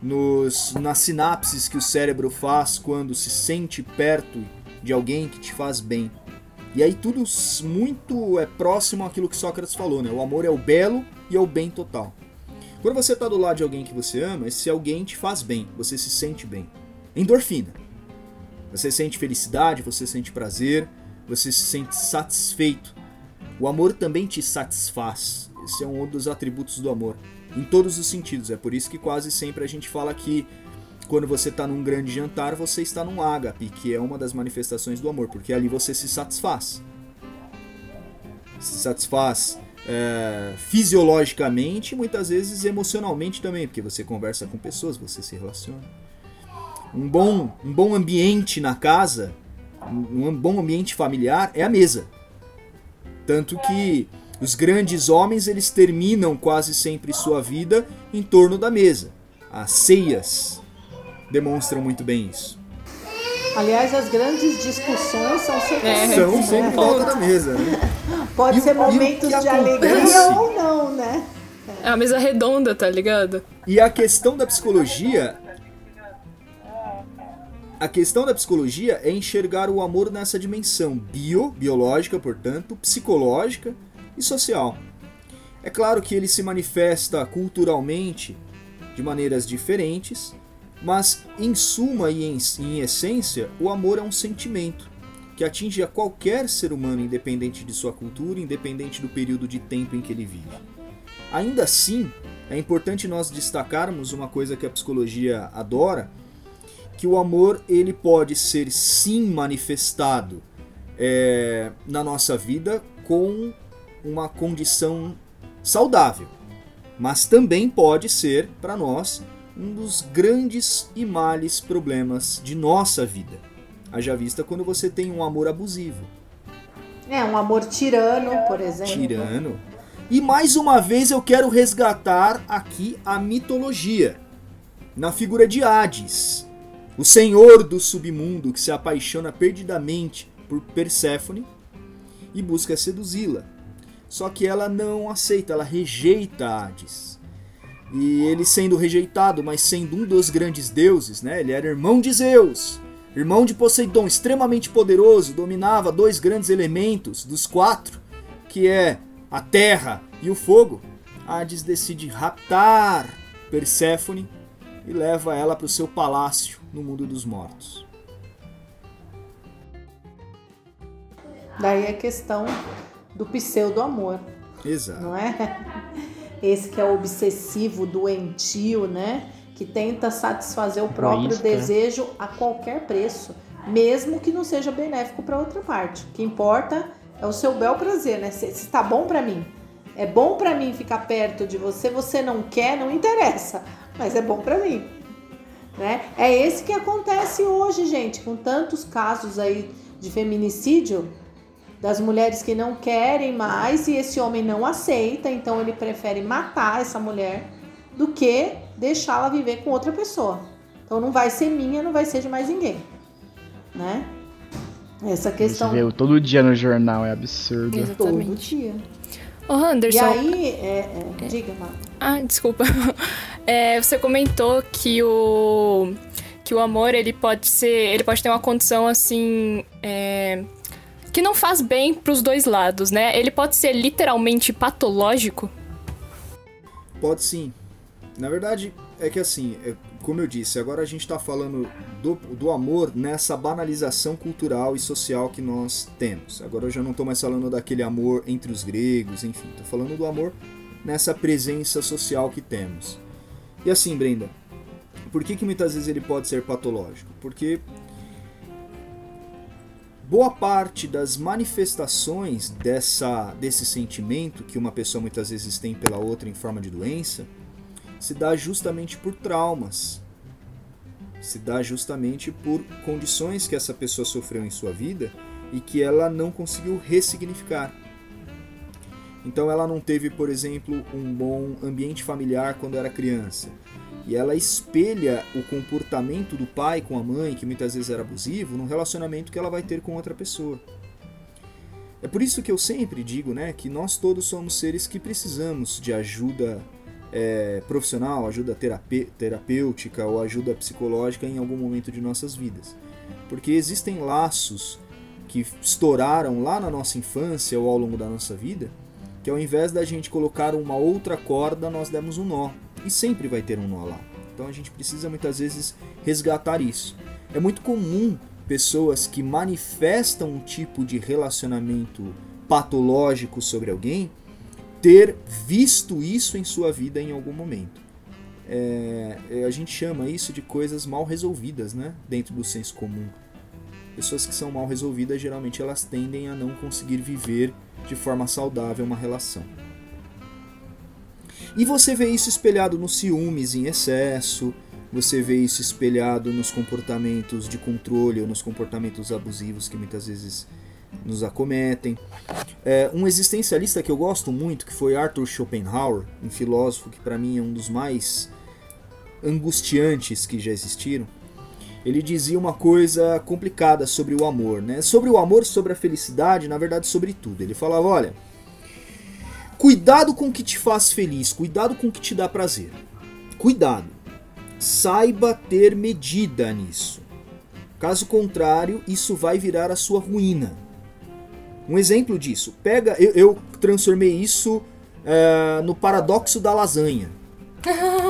nos, nas sinapses que o cérebro faz quando se sente perto de alguém que te faz bem. E aí tudo muito é próximo àquilo que Sócrates falou, né? O amor é o belo e é o bem total. Quando você está do lado de alguém que você ama, esse alguém te faz bem, você se sente bem. Endorfina. Você sente felicidade, você sente prazer, você se sente satisfeito. O amor também te satisfaz. Esse é um dos atributos do amor. Em todos os sentidos. É por isso que quase sempre a gente fala que quando você está num grande jantar, você está num ágape, que é uma das manifestações do amor, porque ali você se satisfaz. Se satisfaz é, fisiologicamente e muitas vezes emocionalmente também, porque você conversa com pessoas, você se relaciona. Um bom, um bom ambiente na casa, um, um bom ambiente familiar é a mesa. Tanto que os grandes homens eles terminam quase sempre sua vida em torno da mesa. As ceias demonstram muito bem isso. Aliás, as grandes discussões são sempre É. assim, São né? sempre volta da mesa, né? Pode E ser o momentos de acontece? alegria ou não, né? É a mesa redonda, tá ligado? E a questão da psicologia. A questão da psicologia é enxergar o amor nessa dimensão bio, biológica, portanto, psicológica e social. É claro que ele se manifesta culturalmente de maneiras diferentes, mas em suma e em, em essência, o amor é um sentimento que atinge a qualquer ser humano, independente de sua cultura, independente do período de tempo em que ele vive. Ainda assim, é importante nós destacarmos uma coisa que a psicologia adora, que o amor ele pode ser sim manifestado é, na nossa vida com uma condição saudável, mas também pode ser para nós um dos grandes e males problemas de nossa vida. Haja vista quando você tem um amor abusivo. É, um amor tirano, por exemplo. Tirano. E mais uma vez eu quero resgatar aqui a mitologia. Na figura de Hades, o senhor do submundo que se apaixona perdidamente por Perséfone e busca seduzi-la. Só que ela não aceita, ela rejeita Hades. E ele sendo rejeitado, mas sendo um dos grandes deuses, né? Ele era irmão de Zeus, irmão de Poseidon, extremamente poderoso, dominava dois grandes elementos dos quatro, que é a terra e o fogo. Hades decide raptar Perséfone e leva ela para o seu palácio no mundo dos mortos. Daí a questão do pseudo-amor, Exato. não é? Esse que é obsessivo, doentio, né? Que tenta satisfazer o próprio Egoísta. desejo a qualquer preço, mesmo que não seja benéfico para outra parte. O que importa é o seu bel prazer, né? Se, se tá bom para mim, é bom para mim ficar perto de você, você não quer, não interessa, mas é bom para mim. Né? É esse que acontece hoje, gente, com tantos casos aí de feminicídio, das mulheres que não querem mais e esse homem não aceita, então ele prefere matar essa mulher do que deixá-la viver com outra pessoa. Então não vai ser minha, não vai ser de mais ninguém, né? Essa questão Você vê todo dia no jornal, é absurdo. todo Exatamente. dia. Ô, Anderson. E aí, é, é, diga, Má. Ah, desculpa. É, você comentou que o que o amor ele pode ser, ele pode ter uma condição assim, é, que não faz bem pros dois lados, né? Ele pode ser literalmente patológico. Pode sim. Na verdade, é que assim, é, como eu disse, agora a gente está falando do, do amor nessa banalização cultural e social que nós temos. Agora eu já não estou mais falando daquele amor entre os gregos, enfim, estou falando do amor nessa presença social que temos. E assim, Brenda, por que, que muitas vezes ele pode ser patológico? Porque boa parte das manifestações dessa, desse sentimento que uma pessoa muitas vezes tem pela outra em forma de doença se dá justamente por traumas, se dá justamente por condições que essa pessoa sofreu em sua vida e que ela não conseguiu ressignificar. Então ela não teve, por exemplo, um bom ambiente familiar quando era criança. E ela espelha o comportamento do pai com a mãe, que muitas vezes era abusivo, num relacionamento que ela vai ter com outra pessoa. É por isso que eu sempre digo né, que nós todos somos seres que precisamos de ajuda é, profissional, ajuda terapêutica ou ajuda psicológica em algum momento de nossas vidas. Porque existem laços que estouraram lá na nossa infância ou ao longo da nossa vida, que ao invés da gente colocar uma outra corda, nós demos um nó. E sempre vai ter um nó lá. Então a gente precisa muitas vezes resgatar isso. É muito comum pessoas que manifestam um tipo de relacionamento patológico sobre alguém ter visto isso em sua vida em algum momento. É, é, a gente chama isso de coisas mal resolvidas, né? Dentro do senso comum. Pessoas que são mal resolvidas, geralmente elas tendem a não conseguir viver de forma saudável uma relação. E você vê isso espelhado nos ciúmes em excesso, você vê isso espelhado nos comportamentos de controle ou nos comportamentos abusivos que muitas vezes nos acometem. É, um existencialista que eu gosto muito, que foi Arthur Schopenhauer, um filósofo que para mim é um dos mais angustiantes que já existiram, ele dizia uma coisa complicada sobre o amor, né? Sobre o amor, sobre a felicidade, na verdade, sobre tudo. Ele falava: olha, cuidado com o que te faz feliz, cuidado com o que te dá prazer. Cuidado. Saiba ter medida nisso. Caso contrário, isso vai virar a sua ruína. Um exemplo disso, pega, eu, eu transformei isso uh, no paradoxo da lasanha.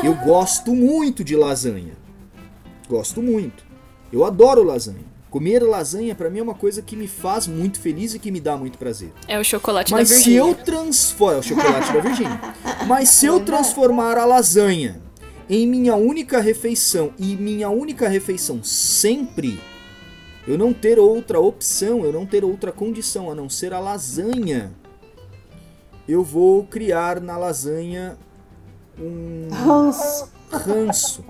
Eu gosto muito de lasanha. Gosto muito. Eu adoro lasanha. Comer lasanha para mim é uma coisa que me faz muito feliz e que me dá muito prazer. É o chocolate Mas da Virgínia. se eu transformar, é o chocolate da Virgínia. Mas se eu transformar a lasanha em minha única refeição e minha única refeição sempre eu não ter outra opção, eu não ter outra condição a não ser a lasanha, eu vou criar na lasanha um Ranço.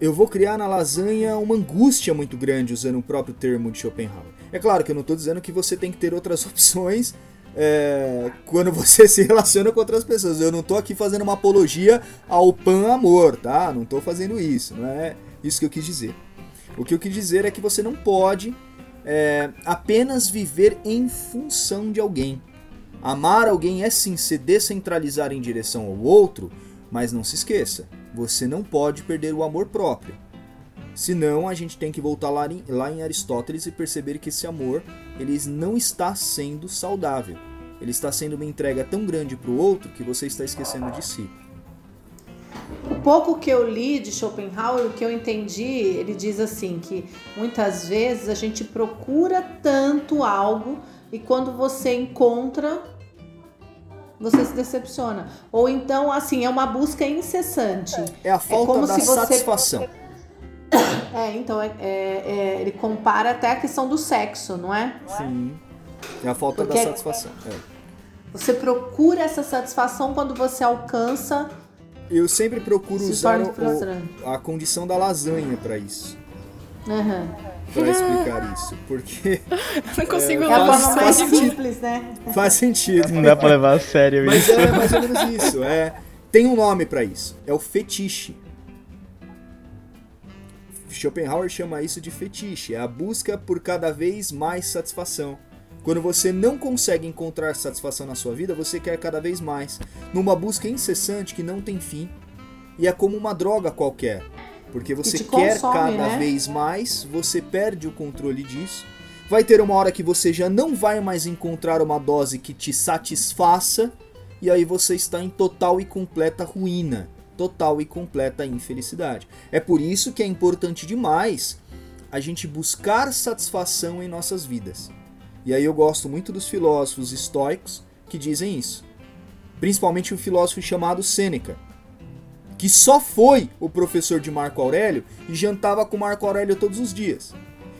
Eu vou criar na lasanha uma angústia muito grande, usando o próprio termo de Schopenhauer. É claro que eu não estou dizendo que você tem que ter outras opções é, quando você se relaciona com outras pessoas. Eu não estou aqui fazendo uma apologia ao pan-amor, tá? Não estou fazendo isso, não é isso que eu quis dizer. O que eu quis dizer é que você não pode é, apenas viver em função de alguém. Amar alguém é sim se descentralizar em direção ao outro, mas não se esqueça, você não pode perder o amor próprio. Senão a gente tem que voltar lá em, lá em Aristóteles e perceber que esse amor ele não está sendo saudável. Ele está sendo uma entrega tão grande para o outro que você está esquecendo de si. O pouco que eu li de Schopenhauer, o que eu entendi, ele diz assim que muitas vezes a gente procura tanto algo e quando você encontra, você se decepciona. Ou então, assim, é uma busca incessante. É a falta como da se você- satisfação. É, então é, é- é- ele compara até a questão do sexo, não é? Sim. É a falta Porque- da satisfação. é. Você procura essa satisfação quando você alcança. Eu sempre procuro Se usar o- a condição da lasanha para isso. Aham. Para explicar isso. Porque Não consigo É a Faz- forma faz mais sentido. simples, né? faz sentido. Não dá pra levar a sério Mas isso. é mais ou menos isso. É, tem um nome para isso. É o fetiche. Schopenhauer chama isso de fetiche. É a busca por cada vez mais satisfação. Quando você não consegue encontrar satisfação na sua vida, você quer cada vez mais. Numa busca incessante que não tem fim. E é como uma droga qualquer. Porque você te quer consome, cada né? vez mais, você perde o controle disso. Vai ter uma hora que você já não vai mais encontrar uma dose que te satisfaça e aí você está em total e completa ruína, total e completa infelicidade. É por isso que é importante demais a gente buscar satisfação em nossas vidas. E aí eu gosto muito dos filósofos estoicos que dizem isso. Principalmente um filósofo chamado Sêneca, que só foi o professor de Marco Aurélio e jantava com Marco Aurélio todos os dias.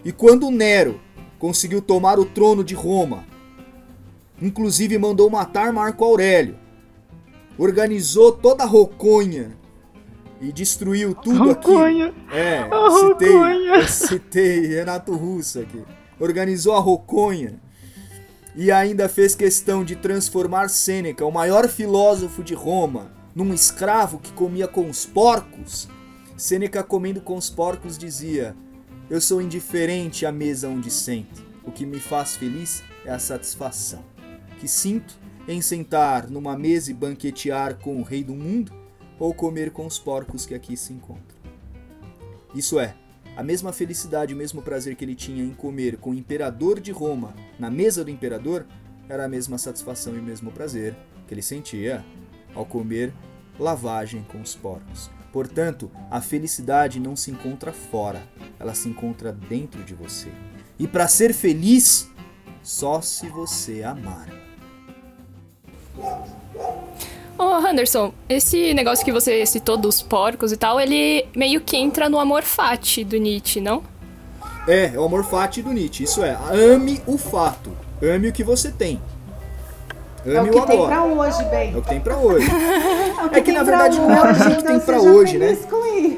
E quando Nero conseguiu tomar o trono de Roma, inclusive mandou matar Marco Aurélio, organizou toda a roconha e destruiu tudo Roconha. aqui. É, eu citei, roconha. eu citei Renato Russo aqui. Organizou a roconha e ainda fez questão de transformar Sêneca, o maior filósofo de Roma, num escravo que comia com os porcos. Sêneca comendo com os porcos dizia: Eu sou indiferente à mesa onde sento. O que me faz feliz é a satisfação que sinto em sentar numa mesa e banquetear com o rei do mundo ou comer com os porcos que aqui se encontram. Isso é, a mesma felicidade, o mesmo prazer que ele tinha em comer com o imperador de Roma na mesa do imperador era a mesma satisfação e o mesmo prazer que ele sentia ao comer lavagem com os porcos. Portanto, a felicidade não se encontra fora, ela se encontra dentro de você. E para ser feliz, só se você amar. Ô, Anderson, esse negócio que você citou dos porcos e tal, ele meio que entra no amor fati do Nietzsche, não? É, é o amor fati do Nietzsche. Isso é, ame o fato. Ame o que você tem. Ame É o que tem agora. pra hoje, bem. É o que tem pra hoje. o É que, na verdade, não é o que tem pra hoje, né?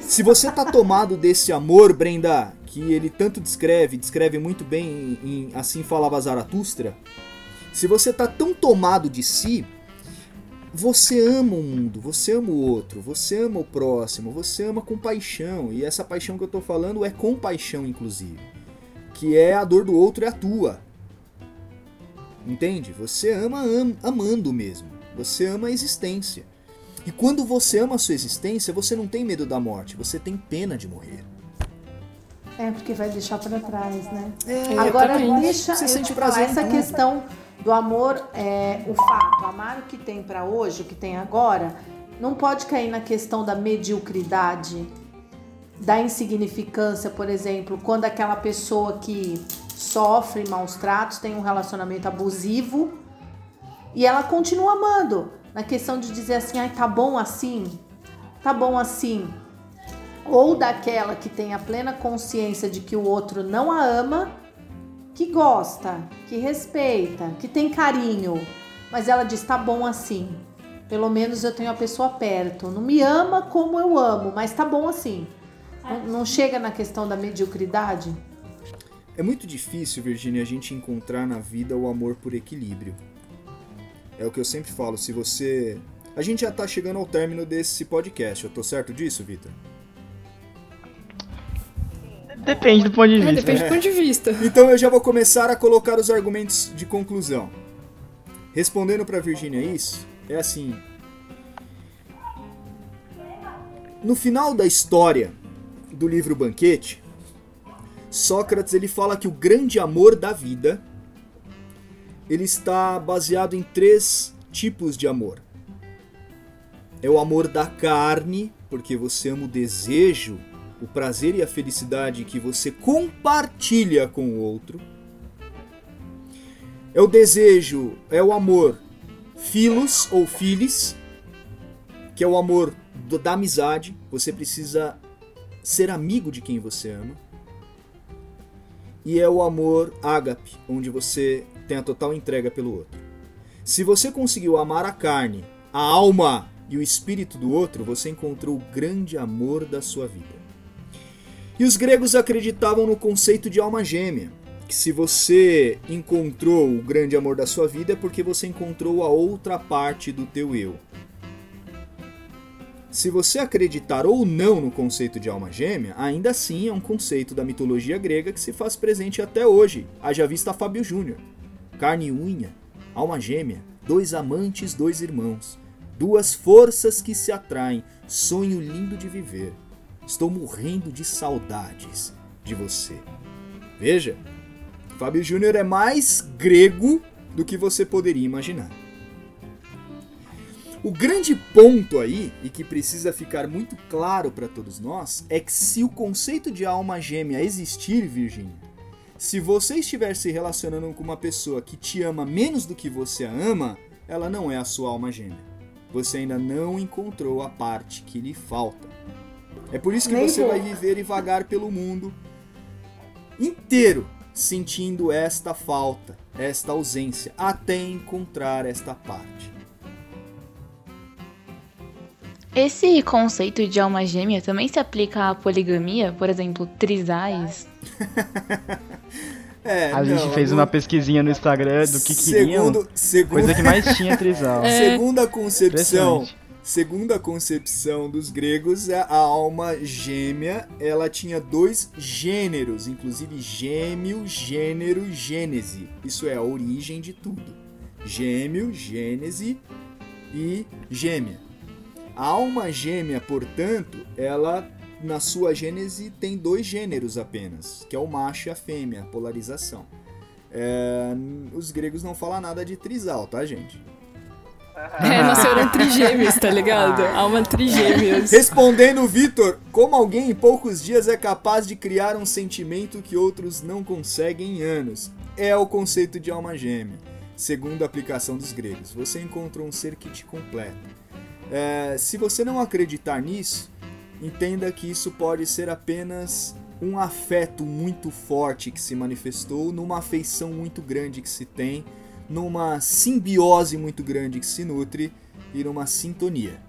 Se você tá tomado desse amor, Brenda, que ele tanto descreve, descreve muito bem em Assim Falava Zaratustra, se você tá tão tomado de si, você ama o mundo, você ama o outro, você ama o próximo, você ama com paixão. E essa paixão que eu tô falando é compaixão, inclusive. Que é a dor do outro é a tua. Entende? Você ama am, amando mesmo. Você ama a existência. E quando você ama a sua existência, você não tem medo da morte, você tem pena de morrer. É, porque vai deixar para trás, né? É, Agora, deixa Você sente te prazer falar, essa tudo. questão do amor, é, o fato, amar o que tem para hoje, o que tem agora, não pode cair na questão da mediocridade, da insignificância, por exemplo, quando aquela pessoa que sofre maus tratos tem um relacionamento abusivo e ela continua amando, na questão de dizer assim, ai, tá bom assim, tá bom assim. Ou daquela que tem a plena consciência de que o outro não a ama, que gosta, que respeita, que tem carinho, mas ela diz: tá bom assim. Pelo menos eu tenho a pessoa perto. Não me ama como eu amo, mas tá bom assim. Não, não chega na questão da mediocridade? É muito difícil, Virginia, a gente encontrar na vida o amor por equilíbrio. É o que eu sempre falo, se você. A gente já tá chegando ao término desse podcast, eu tô certo disso, Vitor? Depende do ponto de É, vista. depende do ponto de vista. Então eu já vou começar a colocar os argumentos de conclusão. Respondendo para Virginia isso, é assim. No final da história do livro Banquete, Sócrates ele fala que o grande amor da vida ele está baseado em três tipos de amor. É o amor da carne, porque você ama o desejo, o prazer e a felicidade que você compartilha com o outro. É o desejo, é o amor filos ou filis, que é o amor da amizade. Você precisa ser amigo de quem você ama. E é o amor ágape, onde você tem a total entrega pelo outro. Se você conseguiu amar a carne, a alma e o espírito do outro, você encontrou o grande amor da sua vida. E os gregos acreditavam no conceito de alma gêmea, que se você encontrou o grande amor da sua vida é porque você encontrou a outra parte do teu eu. Se você acreditar ou não no conceito de alma gêmea, ainda assim é um conceito da mitologia grega que se faz presente até hoje. Haja vista Fábio Júnior. Carne e unha, alma gêmea, dois amantes, dois irmãos, duas forças que se atraem, sonho lindo de viver. Estou morrendo de saudades de você. Veja, Fábio Júnior é mais grego do que você poderia imaginar. O grande ponto aí, e que precisa ficar muito claro para todos nós, é que se o conceito de alma gêmea existir, Virginia, se você estiver se relacionando com uma pessoa que te ama menos do que você a ama, ela não é a sua alma gêmea. Você ainda não encontrou a parte que lhe falta. É por isso que Nem você vai viver e vagar pelo mundo inteiro sentindo esta falta, esta ausência, até encontrar esta parte. Esse conceito de alma gêmea também se aplica à poligamia, por exemplo, trisais. É, A gente não, fez no- uma pesquisinha no Instagram do que queriam. segundo, segundo, Coisa que mais tinha trisal. É. segundo a concepção, segundo a concepção dos gregos, a alma gêmea, ela tinha dois gêneros, inclusive gêmeo, gênero, gênese. Isso é a origem de tudo. Gêmeo, gênese e gêmea. A alma gêmea, portanto, ela na sua gênese tem dois gêneros apenas, que é o macho e a fêmea, a polarização. É, os gregos não falam nada de trisal, tá, gente? É, nasceram trigêmeos, tá ligado? Alma trigêmeos. Respondendo Vitor, como alguém em poucos dias é capaz de criar um sentimento que outros não conseguem em anos? É o conceito de alma gêmea, segundo a aplicação dos gregos. Você encontrou um ser que te completa. É, se você não acreditar nisso, entenda que isso pode ser apenas um afeto muito forte que se manifestou, numa afeição muito grande que se tem, numa simbiose muito grande que se nutre e numa sintonia.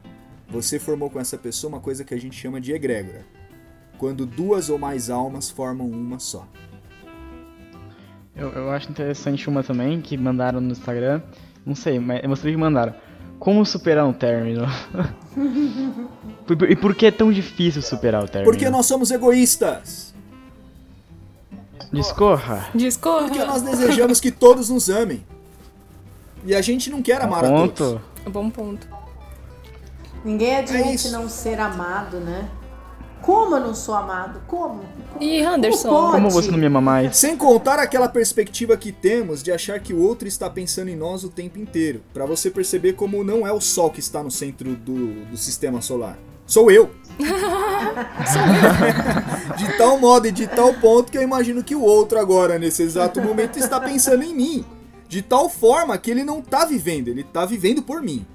Você formou com essa pessoa uma coisa que a gente chama de egrégora, quando duas ou mais almas formam uma só. Eu, eu acho interessante uma também que mandaram no Instagram. Não sei, mas eu mostrei que mandaram. Como superar um término? e por que é tão difícil superar o término? Porque nós somos egoístas. Discorra. Discorra. Porque nós desejamos que todos nos amem. E a gente não quer amar a todos. Ponto. Bom ponto. Ninguém É admite isso. não ser amado, né? Como eu não sou amado? Como? E Anderson? Como Como você não me ama mais? Sem contar aquela perspectiva que temos de achar que o outro está pensando em nós o tempo inteiro. Pra você perceber como não é o Sol que está no centro do, do sistema solar. Sou eu. de tal modo e de tal ponto que eu imagino que o outro agora, nesse exato momento, está pensando em mim. De tal forma que ele não tá vivendo, ele tá vivendo por mim.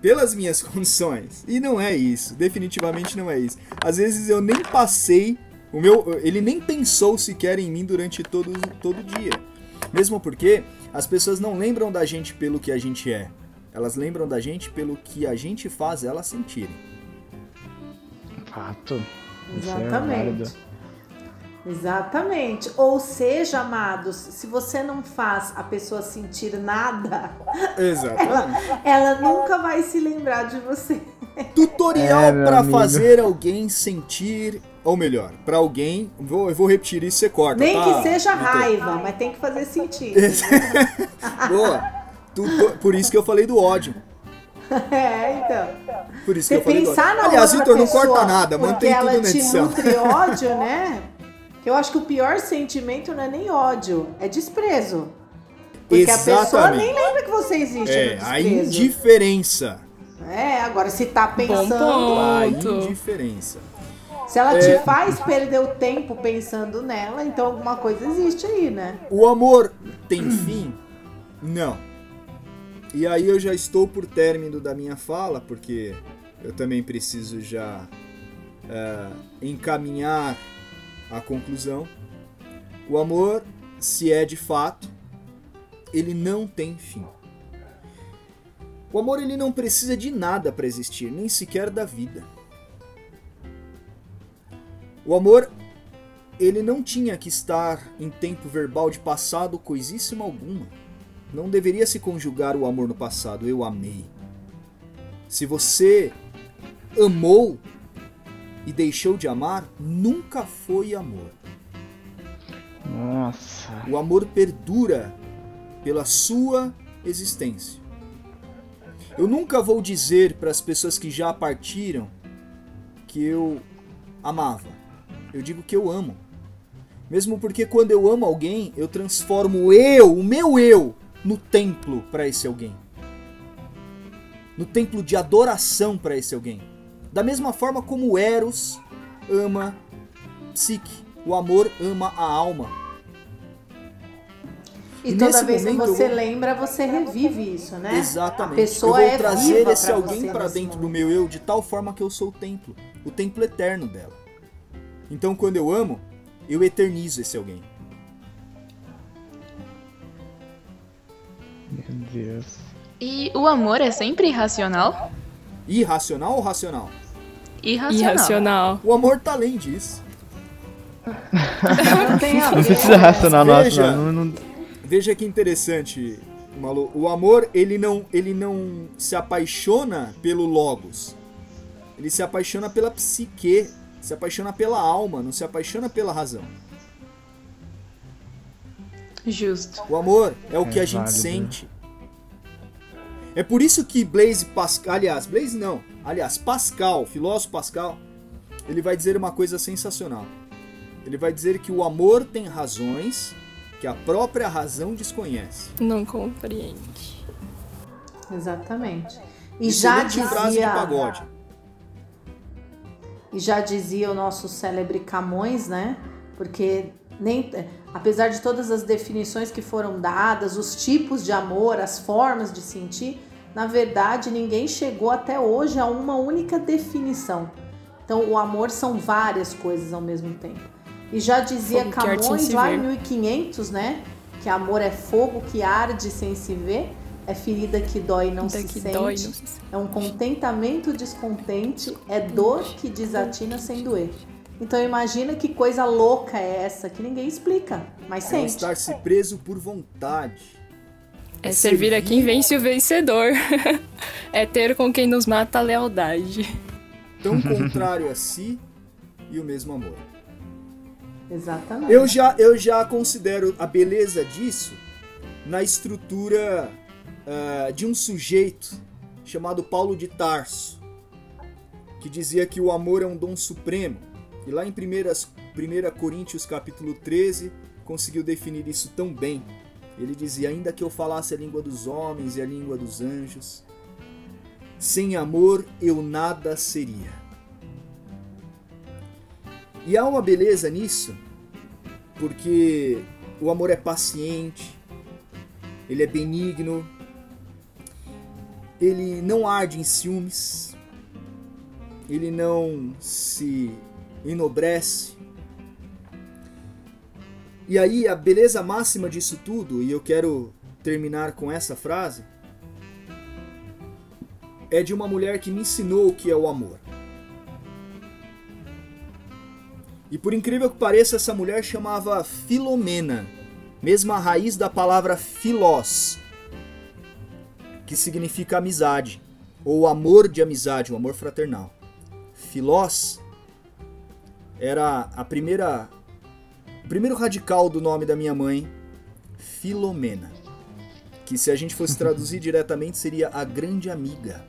Pelas minhas condições. E não é isso, definitivamente não é isso. Às vezes eu nem passei, o meu, ele nem pensou sequer em mim durante todo todo o dia. Mesmo porque as pessoas não lembram da gente pelo que a gente é. Elas lembram da gente pelo que a gente faz elas sentirem. Fato. Isso é Exatamente. Ou seja, amados, se você não faz a pessoa sentir nada, Exatamente. ela nunca vai se lembrar de você. Tutorial É, amigo. fazer alguém sentir, ou melhor, pra alguém, vou, eu vou repetir isso, você corta, Nem tá, que seja Vitor? raiva, mas tem que fazer sentido. Boa. Por isso que eu falei do ódio. É, então. Por isso que Você eu falei do pensar ódio. na Aliás, Vitor, não corta nada, porque mantém ela tudo na te edição. nutre ódio, né? Que eu acho que o pior sentimento não é nem ódio, é desprezo. Porque a pessoa Exatamente. nem lembra que você existe É, no a indiferença. É, agora se tá pensando, A indiferença. se ela É. te faz perder o tempo pensando nela, então alguma coisa existe aí, né? O amor tem fim? Não. E aí eu já estou por término da minha fala, porque eu também preciso já é, encaminhar a conclusão. O amor, se é de fato, ele não tem fim. O amor ele não precisa de nada para existir, nem sequer da vida. O amor ele não tinha que estar em tempo verbal de passado coisíssima alguma. Não deveria se conjugar o amor no passado, eu amei. Se você amou e deixou de amar, nunca foi amor. Nossa. O amor perdura pela sua existência. Eu nunca vou dizer para as pessoas que já partiram que eu amava. Eu digo que eu amo. Mesmo porque quando eu amo alguém, eu transformo eu, o meu eu, no templo para esse alguém. No templo de adoração para esse alguém. Da mesma forma como Eros ama Psique. O amor ama a alma. E, E toda nesse vez que momento eu você vou- lembra, você revive isso, né? Exatamente. A pessoa eu vou é trazer viva esse pra alguém para dentro do meu eu de tal forma que eu sou o templo, o templo eterno dela. Então quando eu amo, eu eternizo esse alguém. Meu Deus. E o amor é sempre irracional? Irracional ou racional? Irracional. Irracional. O amor tá além disso. Não Não precisa racional, nossa. Veja. Não, não- Veja que interessante, Malu. O amor, ele não, ele não se apaixona pelo logos. Ele se apaixona pela psique, se apaixona pela alma, não se apaixona pela razão. Justo. O amor é o que É a gente válido. sente. É por isso que Blaise Pascal, aliás, Blaise não, aliás, Pascal, filósofo Pascal, ele vai dizer uma coisa sensacional. Ele vai dizer que o amor tem razões que a própria razão desconhece. Não compreende. Exatamente. E Excelente já é frase de dizia, pagode. e já dizia o nosso célebre Camões, né? Porque nem, apesar de todas as definições que foram dadas, os tipos de amor, as formas de sentir, na verdade ninguém chegou até hoje a uma única definição. Então o amor são várias coisas ao mesmo tempo. E já dizia Fogo Camões lá em 1500, né? Que amor é fogo que arde sem se ver, é ferida que dói e não se que sente. dói, não se É um contentamento descontente, é dor que desatina sem doer. Então imagina que coisa louca é essa que ninguém explica, mas É sente. estar-se preso por vontade. É servir a quem vence o vencedor. é ter com quem nos mata a lealdade. Tão contrário a si e o mesmo amor. Exatamente. Eu já, eu já considero a beleza disso na estrutura uh, de um sujeito chamado Paulo de Tarso, que dizia que o amor é um dom supremo. E lá em 1 Coríntios capítulo 13 conseguiu definir isso tão bem. Ele dizia: Ainda que eu falasse a língua dos homens e a língua dos anjos, sem amor eu nada seria. E há uma beleza nisso, porque o amor é paciente, ele é benigno, ele não arde em ciúmes, ele não se enobrece. E aí a beleza máxima disso tudo, e eu quero terminar com essa frase, é de uma mulher que me ensinou o que é o amor. E por incrível que pareça, essa mulher chamava Filomena, mesma raiz da palavra filós, que significa amizade, ou amor de amizade, o amor fraternal. Filós era a primeira primeiro radical do nome da minha mãe, Filomena, que se a gente fosse traduzir diretamente seria a grande amiga.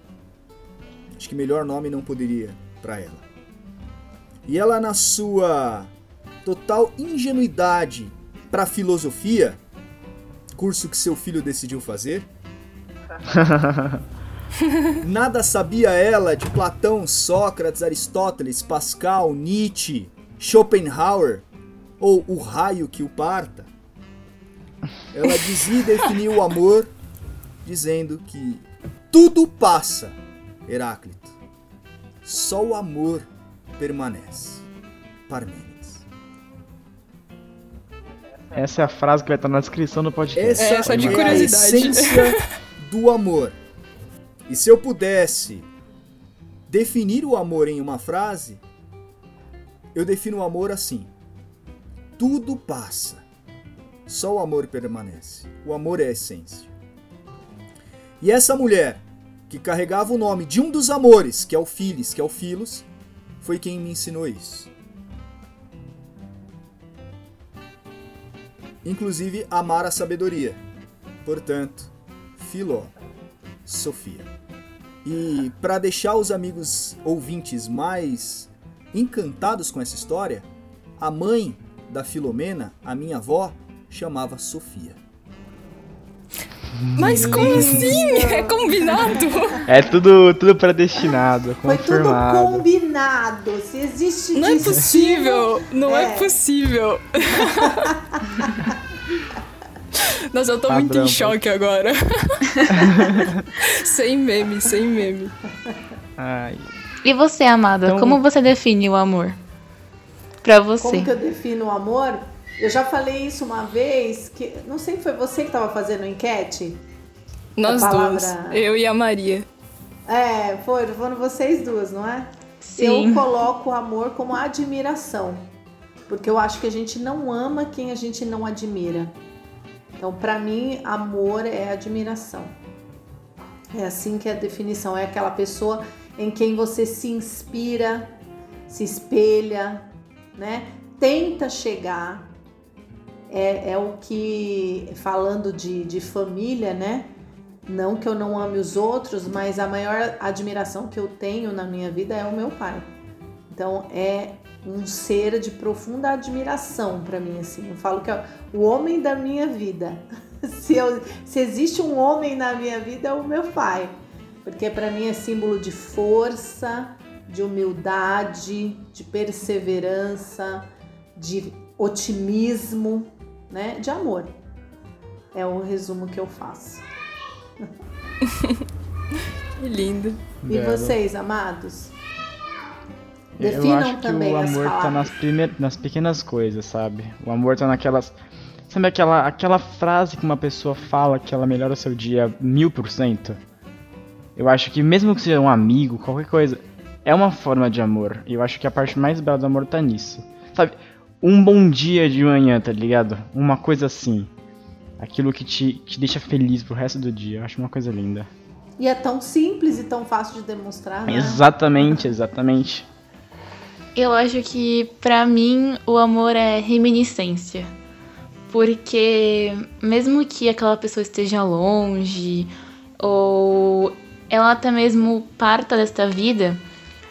Acho que melhor nome não poderia para ela. E ela, na sua total ingenuidade para filosofia, curso que seu filho decidiu fazer, nada sabia ela de Platão, Sócrates, Aristóteles, Pascal, Nietzsche, Schopenhauer ou o raio que o parta. Ela dizia e definiu o amor dizendo que tudo passa, Heráclito. Só o amor permanece. Parmênides. Essa é a frase que vai estar na descrição do podcast. Essa, Essa é de é a curiosidade. essência do amor. E se eu pudesse definir o amor em uma frase, eu defino o amor assim: tudo passa, só o amor permanece. O amor é a essência. E essa mulher, que carregava o nome de um dos amores, que é o Filis, que é o Filos, foi quem me ensinou isso. Inclusive, amar a sabedoria. Portanto, Filó, Sofia. E para deixar os amigos ouvintes mais encantados com essa história, a mãe da Filomena, a minha avó, chamava Sofia. Mas como assim? É combinado? É tudo, tudo predestinado, Foi tudo confirmado. combinado. Se existe Não é destino- possível! Não é, É. possível! Nossa, eu tô muito Padrão, em choque agora. sem meme, sem meme. Ai. E você, amada, Então- como você define o amor? Pra você. Como que eu defino o amor? Eu já falei isso uma vez, que não sei se foi você que estava fazendo enquete. Nós A duas. palavra- Eu e a Maria. É, foi, foram vocês duas, não é? Sim. Eu coloco o amor como admiração. Porque eu acho que a gente não ama quem a gente não admira. Então, pra mim, amor é admiração. É assim que é a definição. É aquela pessoa em quem você se inspira, se espelha, né? Tenta chegar. É, é o que, falando de, de família, né? Não que eu não ame os outros, mas a maior admiração que eu tenho na minha vida é o meu pai. Então é um ser de profunda admiração para mim assim. Eu falo que é o homem da minha vida. Se, eu- se existe um homem na minha vida é o meu pai, porque para mim é símbolo de força, de humildade, de perseverança, de otimismo, né? De amor. É o resumo que eu faço. Que lindo. E Belo. vocês, amados? Eu Definam acho que também o amor tá nas, nas pequenas coisas, sabe? O amor tá naquelas. Sabe aquela, aquela frase que uma pessoa fala que ela melhora o seu dia mil por cento? Eu acho que mesmo que seja um amigo, qualquer coisa, é uma forma de amor. E eu acho que a parte mais bela do amor tá nisso. Sabe? Um bom dia de manhã, tá ligado? Uma coisa assim. aquilo que te, te deixa feliz pro resto do dia. Eu acho uma coisa linda. E é tão simples e tão fácil de demonstrar, né? Exatamente, exatamente. Eu acho que pra mim o amor é reminiscência. Porque mesmo que aquela pessoa esteja longe ou ela até mesmo parta desta vida,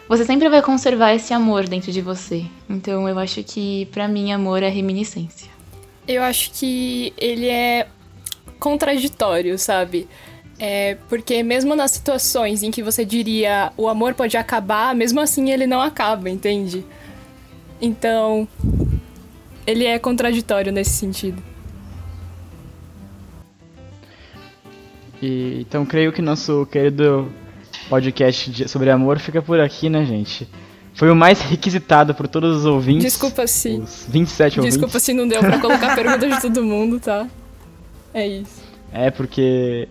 você sempre vai conservar esse amor dentro de você. Então eu acho que pra mim amor é reminiscência. Eu acho que ele é contraditório, sabe? É porque mesmo nas situações em que você diria o amor pode acabar, mesmo assim ele não acaba, entende? Então, ele é contraditório nesse sentido. E, então creio que nosso querido podcast de- sobre amor fica por aqui, né, gente? Foi o mais requisitado por todos os ouvintes. Desculpa se. Os 27 ouvintes. Desculpa se não deu pra colocar pergunta de todo mundo, tá? É isso. É, porque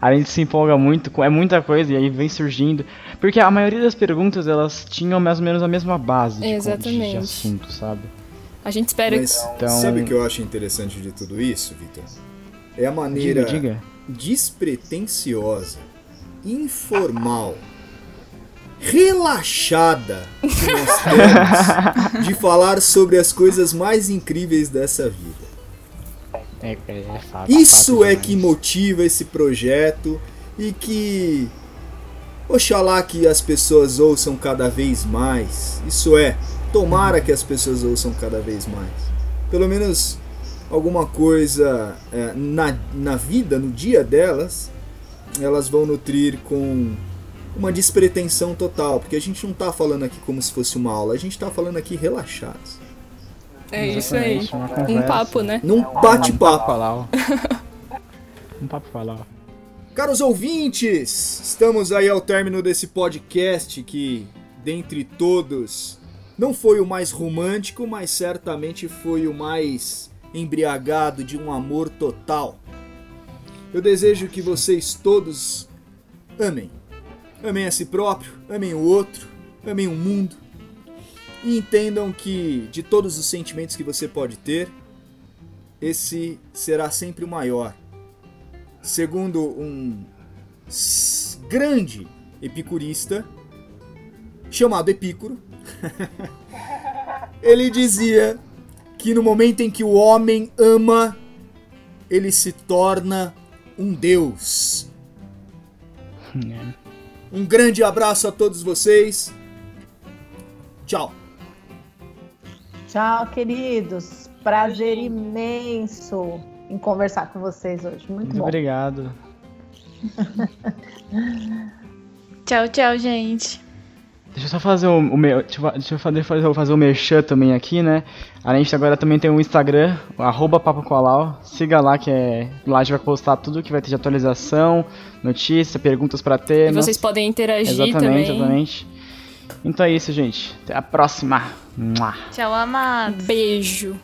a gente se empolga muito, com- é muita coisa e aí vem surgindo. Porque a maioria das perguntas, elas tinham mais ou menos a mesma base de, de- de Exatamente. assunto, sabe? A gente espera Mas Então- sabe o que eu acho interessante de tudo isso, Vitor? É a maneira Diga, diga. despretensiosa, informal, relaxada que nós temos de falar sobre as coisas mais incríveis dessa vida. É, é, é. Isso é que motiva esse projeto e que oxalá que as pessoas ouçam cada vez mais. Isso é, tomara que as pessoas ouçam cada vez mais. Pelo menos alguma coisa é, na, na vida, no dia delas, elas vão nutrir com uma despretensão total, porque a gente não tá falando aqui como se fosse uma aula, a gente tá falando aqui relaxados. É isso aí. Um papo, né? Num bate-papo. Falar, ó. um papo falar, ó. Caros ouvintes, estamos aí ao término desse podcast que, dentre todos, não foi o mais romântico, mas certamente foi o mais embriagado de um amor total. Eu desejo que vocês todos amem. Amem a si próprio, amem o outro, amem o mundo. E entendam que, de todos os sentimentos que você pode ter, esse será sempre o maior segundo um grande epicurista chamado Epicuro, ele dizia que no momento em que o homem ama, ele se torna um deus. É. Um grande abraço a todos vocês. Tchau. Tchau, queridos. Prazer imenso em conversar com vocês hoje. Muito, Muito bom. obrigado. Tchau, tchau, gente. Deixa eu só fazer o, o meu. Deixa eu, fa- deixa eu fazer, fazer, fazer o merchan também aqui, né? A gente agora também tem um Instagram, o arroba Papo Colau. Siga lá que é. Lá a gente vai postar tudo que vai ter de atualização, notícia, perguntas pra E temas. vocês podem interagir Exatamente, também. exatamente. Então é isso, gente. Até a próxima. Tchau, amados. Beijo.